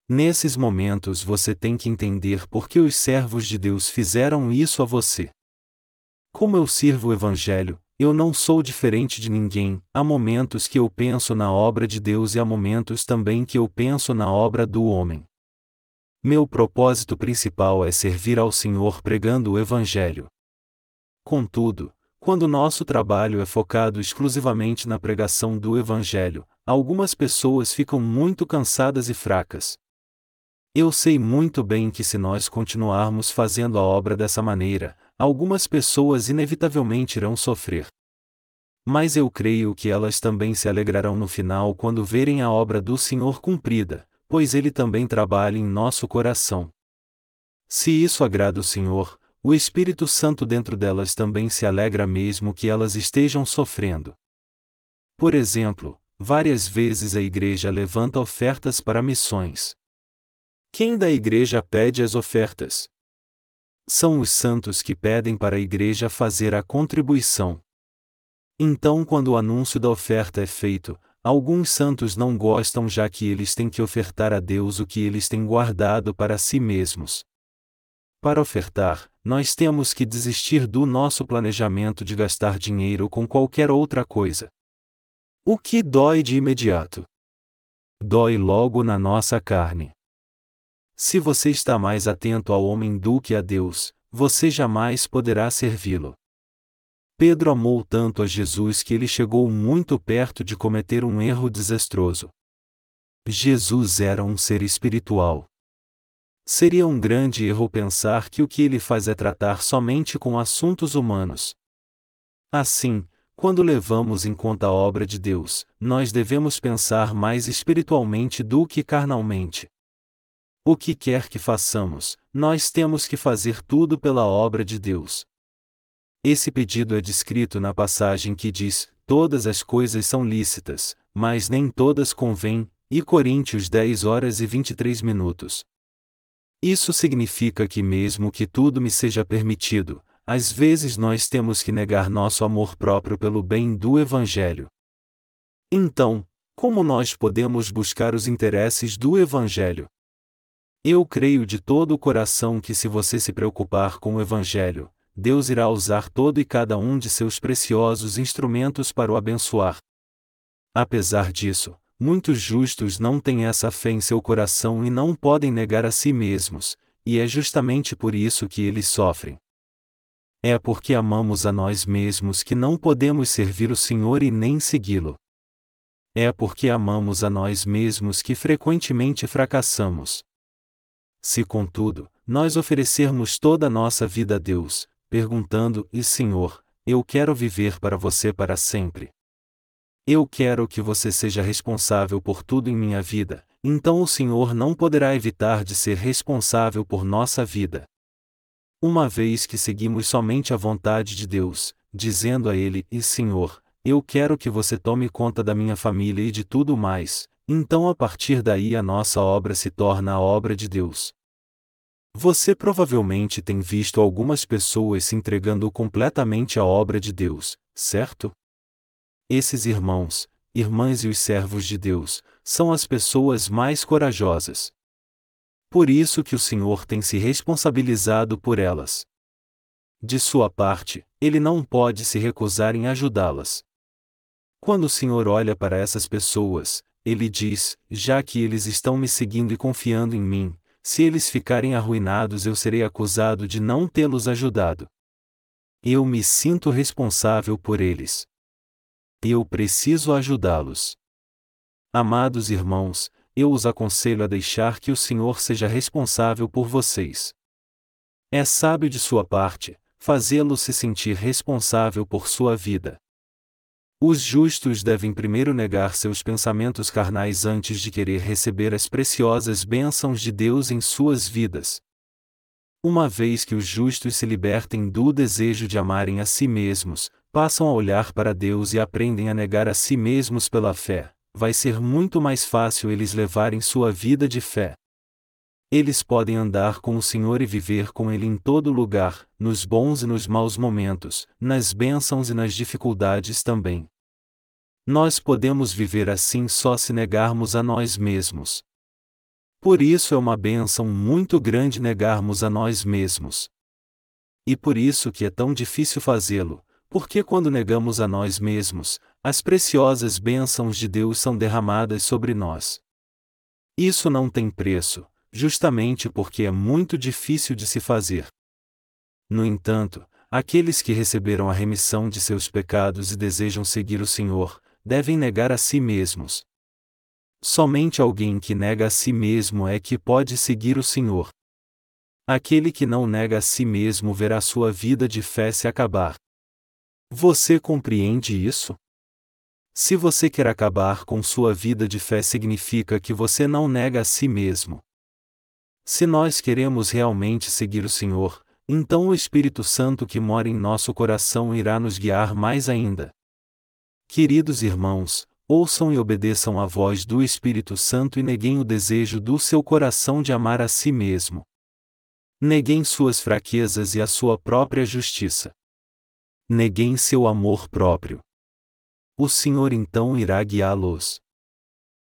Nesses momentos você tem que entender por que os servos de Deus fizeram isso a você. Como eu sirvo o Evangelho, eu não sou diferente de ninguém, há momentos que eu penso na obra de Deus e há momentos também que eu penso na obra do homem. Meu propósito principal é servir ao Senhor pregando o Evangelho. Contudo, quando nosso trabalho é focado exclusivamente na pregação do Evangelho, algumas pessoas ficam muito cansadas e fracas. Eu sei muito bem que se nós continuarmos fazendo a obra dessa maneira, algumas pessoas inevitavelmente irão sofrer. Mas eu creio que elas também se alegrarão no final quando verem a obra do Senhor cumprida, pois Ele também trabalha em nosso coração. Se isso agrada o Senhor, o Espírito Santo dentro delas também se alegra mesmo que elas estejam sofrendo. Por exemplo, várias vezes a igreja levanta ofertas para missões. Quem da igreja pede as ofertas? São os santos que pedem para a igreja fazer a contribuição. Então, quando o anúncio da oferta é feito, Alguns santos não gostam já que eles têm que ofertar a Deus o que eles têm guardado para si mesmos. Para ofertar, nós temos que desistir do nosso planejamento de gastar dinheiro com qualquer outra coisa. O que dói de imediato? dói logo na nossa carne. Se você está mais atento ao homem do que a Deus, você jamais poderá servi-lo. Pedro amou tanto a Jesus que ele chegou muito perto de cometer um erro desastroso. Jesus era um ser espiritual. Seria um grande erro pensar que o que ele faz é tratar somente com assuntos humanos. Assim, quando levamos em conta a obra de Deus, nós devemos pensar mais espiritualmente do que carnalmente. O que quer que façamos, nós temos que fazer tudo pela obra de Deus. Esse pedido é descrito na passagem que diz: Todas as coisas são lícitas, mas nem todas convêm, e Coríntios 10 horas e 23 minutos. Isso significa que, mesmo que tudo me seja permitido, às vezes nós temos que negar nosso amor próprio pelo bem do Evangelho. Então, como nós podemos buscar os interesses do Evangelho? Eu creio de todo o coração que, se você se preocupar com o Evangelho, Deus irá usar todo e cada um de seus preciosos instrumentos para o abençoar. Apesar disso, Muitos justos não têm essa fé em seu coração e não podem negar a si mesmos, e é justamente por isso que eles sofrem. É porque amamos a nós mesmos que não podemos servir o Senhor e nem segui-lo. É porque amamos a nós mesmos que frequentemente fracassamos. Se, contudo, nós oferecermos toda a nossa vida a Deus, perguntando: E Senhor, eu quero viver para você para sempre. Eu quero que você seja responsável por tudo em minha vida, então o Senhor não poderá evitar de ser responsável por nossa vida. Uma vez que seguimos somente a vontade de Deus, dizendo a Ele: E Senhor, eu quero que você tome conta da minha família e de tudo mais, então a partir daí a nossa obra se torna a obra de Deus. Você provavelmente tem visto algumas pessoas se entregando completamente à obra de Deus, certo? Esses irmãos, irmãs e os servos de Deus, são as pessoas mais corajosas. Por isso que o Senhor tem se responsabilizado por elas. De sua parte, ele não pode se recusar em ajudá-las. Quando o Senhor olha para essas pessoas, ele diz: Já que eles estão me seguindo e confiando em mim, se eles ficarem arruinados eu serei acusado de não tê-los ajudado. Eu me sinto responsável por eles. Eu preciso ajudá-los. Amados irmãos, eu os aconselho a deixar que o Senhor seja responsável por vocês. É sábio de sua parte, fazê-lo se sentir responsável por sua vida. Os justos devem primeiro negar seus pensamentos carnais antes de querer receber as preciosas bênçãos de Deus em suas vidas. Uma vez que os justos se libertem do desejo de amarem a si mesmos, passam a olhar para Deus e aprendem a negar a si mesmos pela fé, vai ser muito mais fácil eles levarem sua vida de fé. Eles podem andar com o Senhor e viver com Ele em todo lugar, nos bons e nos maus momentos, nas bênçãos e nas dificuldades também. Nós podemos viver assim só se negarmos a nós mesmos. Por isso é uma bênção muito grande negarmos a nós mesmos. E por isso que é tão difícil fazê-lo, porque quando negamos a nós mesmos, as preciosas bênçãos de Deus são derramadas sobre nós. Isso não tem preço, justamente porque é muito difícil de se fazer. No entanto, aqueles que receberam a remissão de seus pecados e desejam seguir o Senhor, devem negar a si mesmos. Somente alguém que nega a si mesmo é que pode seguir o Senhor. Aquele que não nega a si mesmo verá sua vida de fé se acabar. Você compreende isso? Se você quer acabar com sua vida de fé, significa que você não nega a si mesmo. Se nós queremos realmente seguir o Senhor, então o Espírito Santo que mora em nosso coração irá nos guiar mais ainda. Queridos irmãos, ouçam e obedeçam à voz do Espírito Santo e neguem o desejo do seu coração de amar a si mesmo. Neguem suas fraquezas e a sua própria justiça neguem seu amor próprio. O Senhor então irá guiá-los.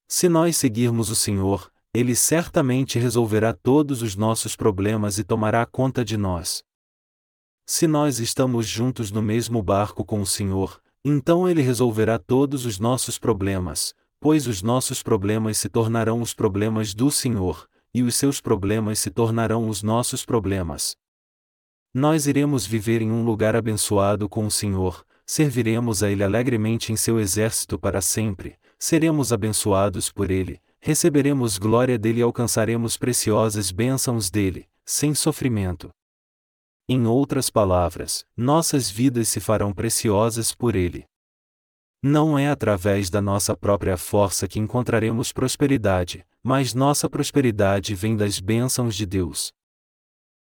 Se nós seguirmos o Senhor, Ele certamente resolverá todos os nossos problemas e tomará conta de nós. Se nós estamos juntos no mesmo barco com o Senhor, então Ele resolverá todos os nossos problemas, pois os nossos problemas se tornarão os problemas do Senhor, e os seus problemas se tornarão os nossos problemas. Nós iremos viver em um lugar abençoado com o Senhor, serviremos a Ele alegremente em seu exército para sempre, seremos abençoados por Ele, receberemos glória dele e alcançaremos preciosas bênçãos dele, sem sofrimento. Em outras palavras, nossas vidas se farão preciosas por Ele. Não é através da nossa própria força que encontraremos prosperidade, mas nossa prosperidade vem das bênçãos de Deus.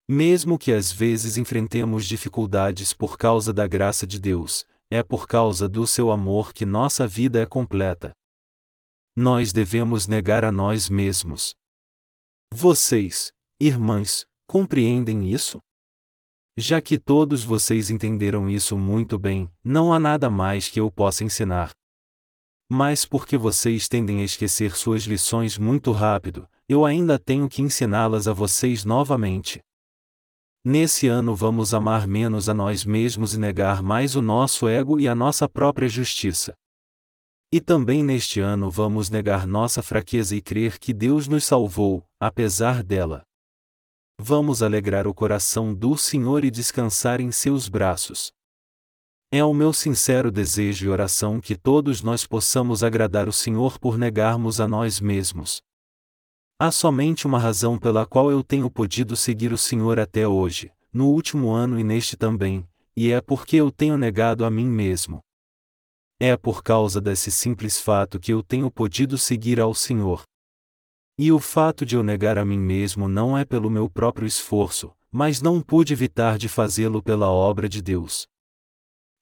Mesmo que às vezes enfrentemos dificuldades por causa da graça de Deus, é por causa do seu amor que nossa vida é completa. Nós devemos negar a nós mesmos. Vocês, irmãs, compreendem isso? Já que todos vocês entenderam isso muito bem, não há nada mais que eu possa ensinar. Mas porque vocês tendem a esquecer suas lições muito rápido, eu ainda tenho que ensiná-las a vocês novamente. Nesse ano vamos amar menos a nós mesmos e negar mais o nosso ego e a nossa própria justiça. E também neste ano vamos negar nossa fraqueza e crer que Deus nos salvou, apesar dela. Vamos alegrar o coração do Senhor e descansar em seus braços. É o meu sincero desejo e oração que todos nós possamos agradar o Senhor por negarmos a nós mesmos. Há somente uma razão pela qual eu tenho podido seguir o Senhor até hoje, no último ano e neste também, e é porque eu tenho negado a mim mesmo. É por causa desse simples fato que eu tenho podido seguir ao Senhor. E o fato de eu negar a mim mesmo não é pelo meu próprio esforço, mas não pude evitar de fazê-lo pela obra de Deus.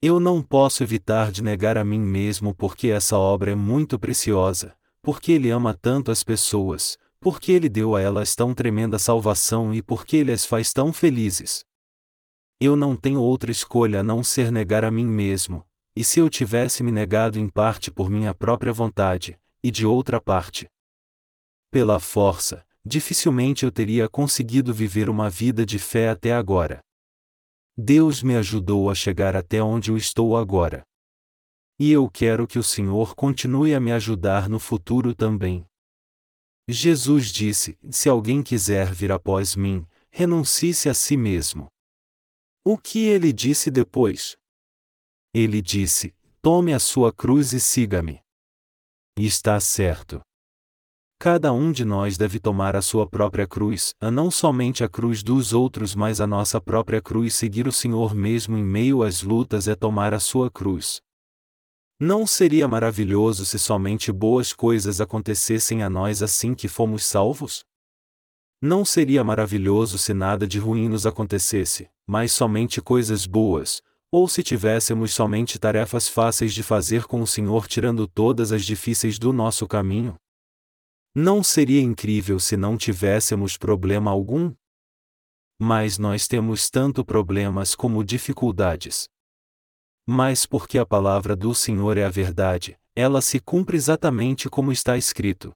Eu não posso evitar de negar a mim mesmo porque essa obra é muito preciosa, porque Ele ama tanto as pessoas, porque Ele deu a elas tão tremenda salvação e porque Ele as faz tão felizes. Eu não tenho outra escolha a não ser negar a mim mesmo, e se eu tivesse me negado em parte por minha própria vontade, e de outra parte pela força, dificilmente eu teria conseguido viver uma vida de fé até agora. Deus me ajudou a chegar até onde eu estou agora. E eu quero que o Senhor continue a me ajudar no futuro também. Jesus disse: Se alguém quiser vir após mim, renuncie-se a si mesmo. O que ele disse depois? Ele disse: Tome a sua cruz e siga-me. Está certo. Cada um de nós deve tomar a sua própria cruz, a não somente a cruz dos outros, mas a nossa própria cruz. Seguir o Senhor mesmo em meio às lutas é tomar a sua cruz. Não seria maravilhoso se somente boas coisas acontecessem a nós assim que fomos salvos? Não seria maravilhoso se nada de ruim nos acontecesse, mas somente coisas boas, ou se tivéssemos somente tarefas fáceis de fazer com o Senhor tirando todas as difíceis do nosso caminho? Não seria incrível se não tivéssemos problema algum? Mas nós temos tanto problemas como dificuldades. Mas porque a palavra do Senhor é a verdade, ela se cumpre exatamente como está escrito.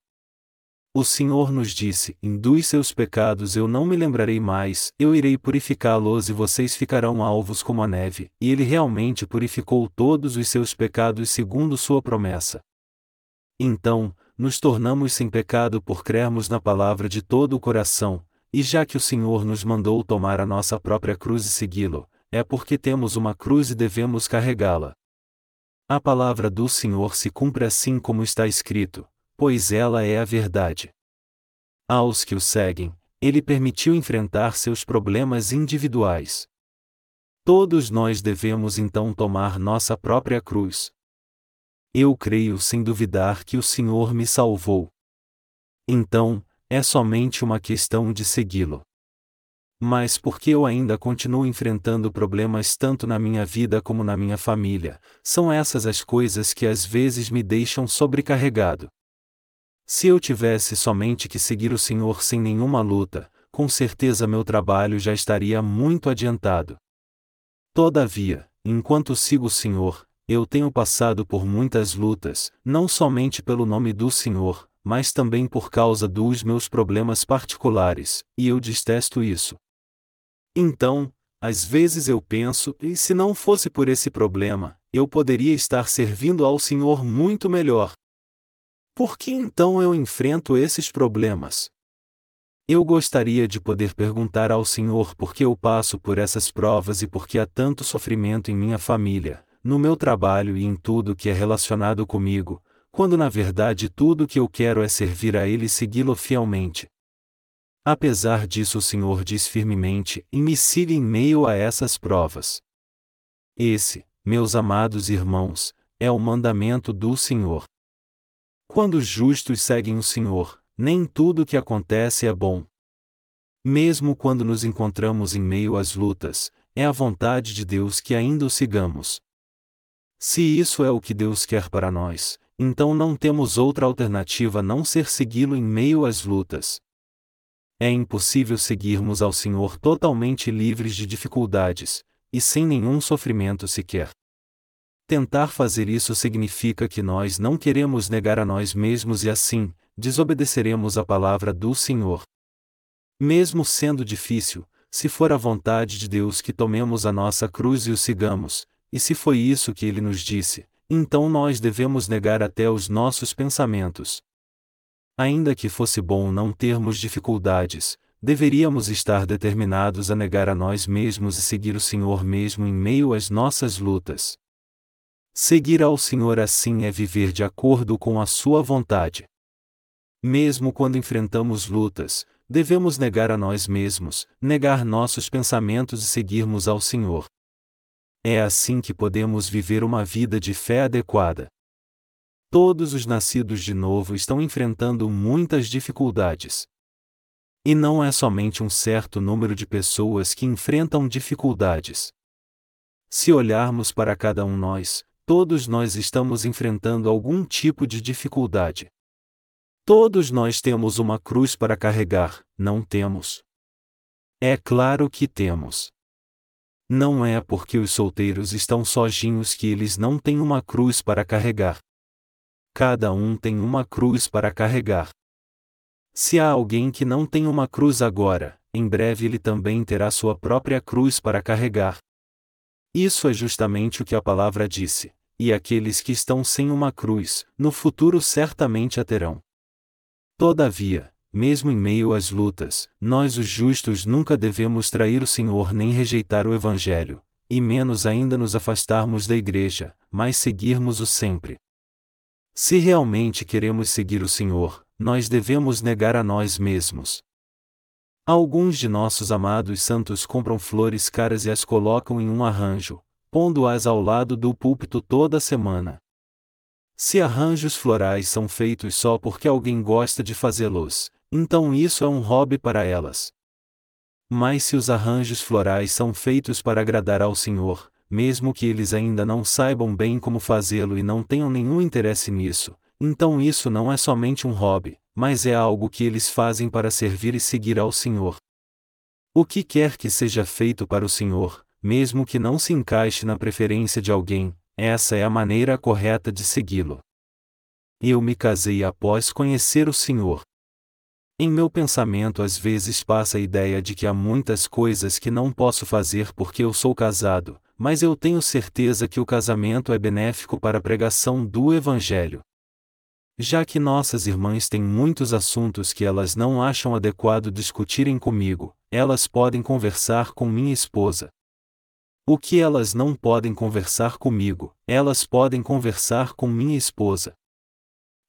O Senhor nos disse: Induz seus pecados eu não me lembrarei mais, eu irei purificá-los e vocês ficarão alvos como a neve, e ele realmente purificou todos os seus pecados segundo sua promessa. Então, nos tornamos sem pecado por crermos na palavra de todo o coração, e já que o Senhor nos mandou tomar a nossa própria cruz e segui-lo, é porque temos uma cruz e devemos carregá-la. A palavra do Senhor se cumpre assim como está escrito, pois ela é a verdade. Aos que o seguem, ele permitiu enfrentar seus problemas individuais. Todos nós devemos então tomar nossa própria cruz. Eu creio sem duvidar que o Senhor me salvou. Então, é somente uma questão de segui-lo. Mas porque eu ainda continuo enfrentando problemas tanto na minha vida como na minha família, são essas as coisas que às vezes me deixam sobrecarregado. Se eu tivesse somente que seguir o Senhor sem nenhuma luta, com certeza meu trabalho já estaria muito adiantado. Todavia, enquanto sigo o Senhor, eu tenho passado por muitas lutas, não somente pelo nome do Senhor, mas também por causa dos meus problemas particulares, e eu detesto isso. Então, às vezes eu penso, e se não fosse por esse problema, eu poderia estar servindo ao Senhor muito melhor. Por que então eu enfrento esses problemas? Eu gostaria de poder perguntar ao Senhor por que eu passo por essas provas e por que há tanto sofrimento em minha família, no meu trabalho e em tudo que é relacionado comigo, quando na verdade tudo que eu quero é servir a Ele e segui-lo fielmente. Apesar disso, o Senhor diz firmemente: e me siga em meio a essas provas. Esse, meus amados irmãos, é o mandamento do Senhor. Quando os justos seguem o Senhor, nem tudo o que acontece é bom. Mesmo quando nos encontramos em meio às lutas, é a vontade de Deus que ainda o sigamos. Se isso é o que Deus quer para nós, então não temos outra alternativa a não ser segui-lo em meio às lutas. É impossível seguirmos ao Senhor totalmente livres de dificuldades, e sem nenhum sofrimento sequer. Tentar fazer isso significa que nós não queremos negar a nós mesmos e assim, desobedeceremos a palavra do Senhor. Mesmo sendo difícil, se for a vontade de Deus que tomemos a nossa cruz e o sigamos, e se foi isso que ele nos disse, então nós devemos negar até os nossos pensamentos. Ainda que fosse bom não termos dificuldades, deveríamos estar determinados a negar a nós mesmos e seguir o Senhor mesmo em meio às nossas lutas. Seguir ao Senhor assim é viver de acordo com a Sua vontade. Mesmo quando enfrentamos lutas, devemos negar a nós mesmos, negar nossos pensamentos e seguirmos ao Senhor. É assim que podemos viver uma vida de fé adequada. Todos os nascidos de novo estão enfrentando muitas dificuldades. E não é somente um certo número de pessoas que enfrentam dificuldades. Se olharmos para cada um nós, todos nós estamos enfrentando algum tipo de dificuldade. Todos nós temos uma cruz para carregar, não temos? É claro que temos. Não é porque os solteiros estão sozinhos que eles não têm uma cruz para carregar. Cada um tem uma cruz para carregar. Se há alguém que não tem uma cruz agora, em breve ele também terá sua própria cruz para carregar. Isso é justamente o que a palavra disse: e aqueles que estão sem uma cruz, no futuro certamente a terão. Todavia, mesmo em meio às lutas, nós os justos nunca devemos trair o Senhor nem rejeitar o Evangelho, e menos ainda nos afastarmos da Igreja, mas seguirmos-o sempre. Se realmente queremos seguir o Senhor, nós devemos negar a nós mesmos. Alguns de nossos amados santos compram flores caras e as colocam em um arranjo, pondo-as ao lado do púlpito toda semana. Se arranjos florais são feitos só porque alguém gosta de fazê-los, então isso é um hobby para elas. Mas se os arranjos florais são feitos para agradar ao Senhor, mesmo que eles ainda não saibam bem como fazê-lo e não tenham nenhum interesse nisso, então isso não é somente um hobby, mas é algo que eles fazem para servir e seguir ao Senhor. O que quer que seja feito para o Senhor, mesmo que não se encaixe na preferência de alguém, essa é a maneira correta de segui-lo. Eu me casei após conhecer o Senhor. Em meu pensamento às vezes passa a ideia de que há muitas coisas que não posso fazer porque eu sou casado, mas eu tenho certeza que o casamento é benéfico para a pregação do Evangelho. Já que nossas irmãs têm muitos assuntos que elas não acham adequado discutirem comigo, elas podem conversar com minha esposa. O que elas não podem conversar comigo, elas podem conversar com minha esposa.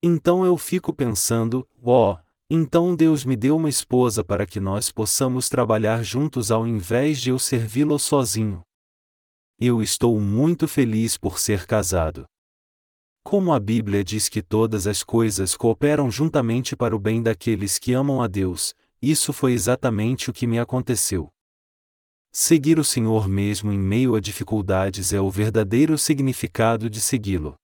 Então eu fico pensando, ó, oh, então Deus me deu uma esposa para que nós possamos trabalhar juntos ao invés de eu servi-lo sozinho. Eu estou muito feliz por ser casado. Como a Bíblia diz que todas as coisas cooperam juntamente para o bem daqueles que amam a Deus, isso foi exatamente o que me aconteceu. Seguir o Senhor mesmo em meio a dificuldades é o verdadeiro significado de segui-lo.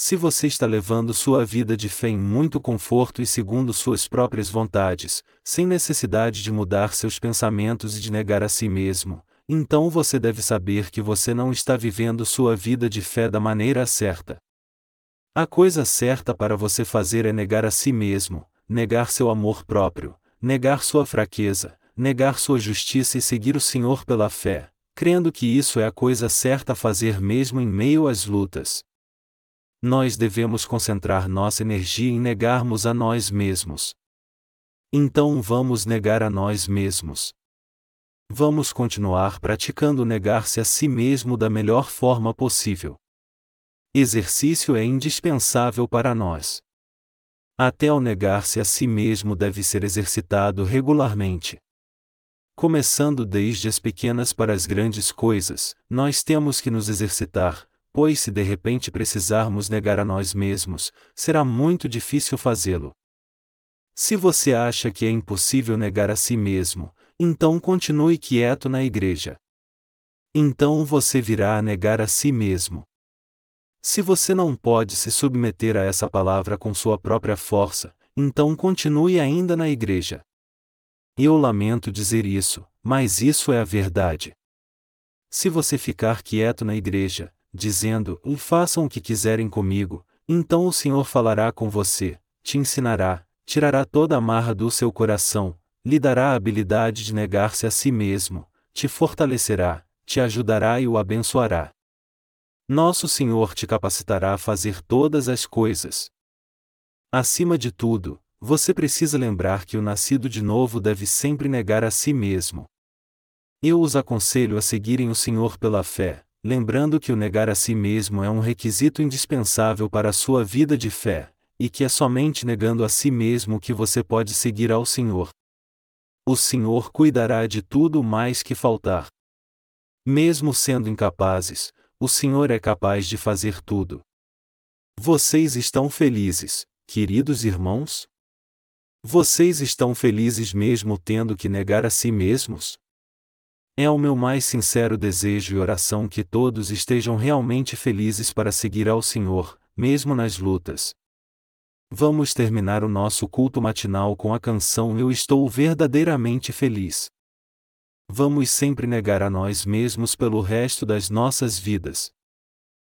Se você está levando sua vida de fé em muito conforto e segundo suas próprias vontades, sem necessidade de mudar seus pensamentos e de negar a si mesmo, então você deve saber que você não está vivendo sua vida de fé da maneira certa. A coisa certa para você fazer é negar a si mesmo, negar seu amor próprio, negar sua fraqueza, negar sua justiça e seguir o Senhor pela fé, crendo que isso é a coisa certa a fazer mesmo em meio às lutas. Nós devemos concentrar nossa energia em negarmos a nós mesmos. Então vamos negar a nós mesmos. Vamos continuar praticando negar-se a si mesmo da melhor forma possível. Exercício é indispensável para nós. Até o negar-se a si mesmo deve ser exercitado regularmente. Começando desde as pequenas para as grandes coisas, nós temos que nos exercitar, pois se de repente precisarmos negar a nós mesmos, será muito difícil fazê-lo. Se você acha que é impossível negar a si mesmo, então continue quieto na igreja. Então você virá a negar a si mesmo. Se você não pode se submeter a essa palavra com sua própria força, então continue ainda na igreja. Eu lamento dizer isso, mas isso é a verdade. Se você ficar quieto na igreja, dizendo: façam o que quiserem comigo, então o Senhor falará com você, te ensinará, tirará toda a marra do seu coração, lhe dará a habilidade de negar-se a si mesmo, te fortalecerá, te ajudará e o abençoará. Nosso Senhor te capacitará a fazer todas as coisas. Acima de tudo, você precisa lembrar que o nascido de novo deve sempre negar a si mesmo. Eu os aconselho a seguirem o Senhor pela fé, lembrando que o negar a si mesmo é um requisito indispensável para a sua vida de fé, e que é somente negando a si mesmo que você pode seguir ao Senhor. O Senhor cuidará de tudo mais que faltar. Mesmo sendo incapazes, o Senhor é capaz de fazer tudo. Vocês estão felizes, queridos irmãos? Vocês estão felizes mesmo tendo que negar a si mesmos? É o meu mais sincero desejo e oração que todos estejam realmente felizes para seguir ao Senhor, mesmo nas lutas. Vamos terminar o nosso culto matinal com a canção Eu Estou Verdadeiramente Feliz. Vamos sempre negar a nós mesmos pelo resto das nossas vidas,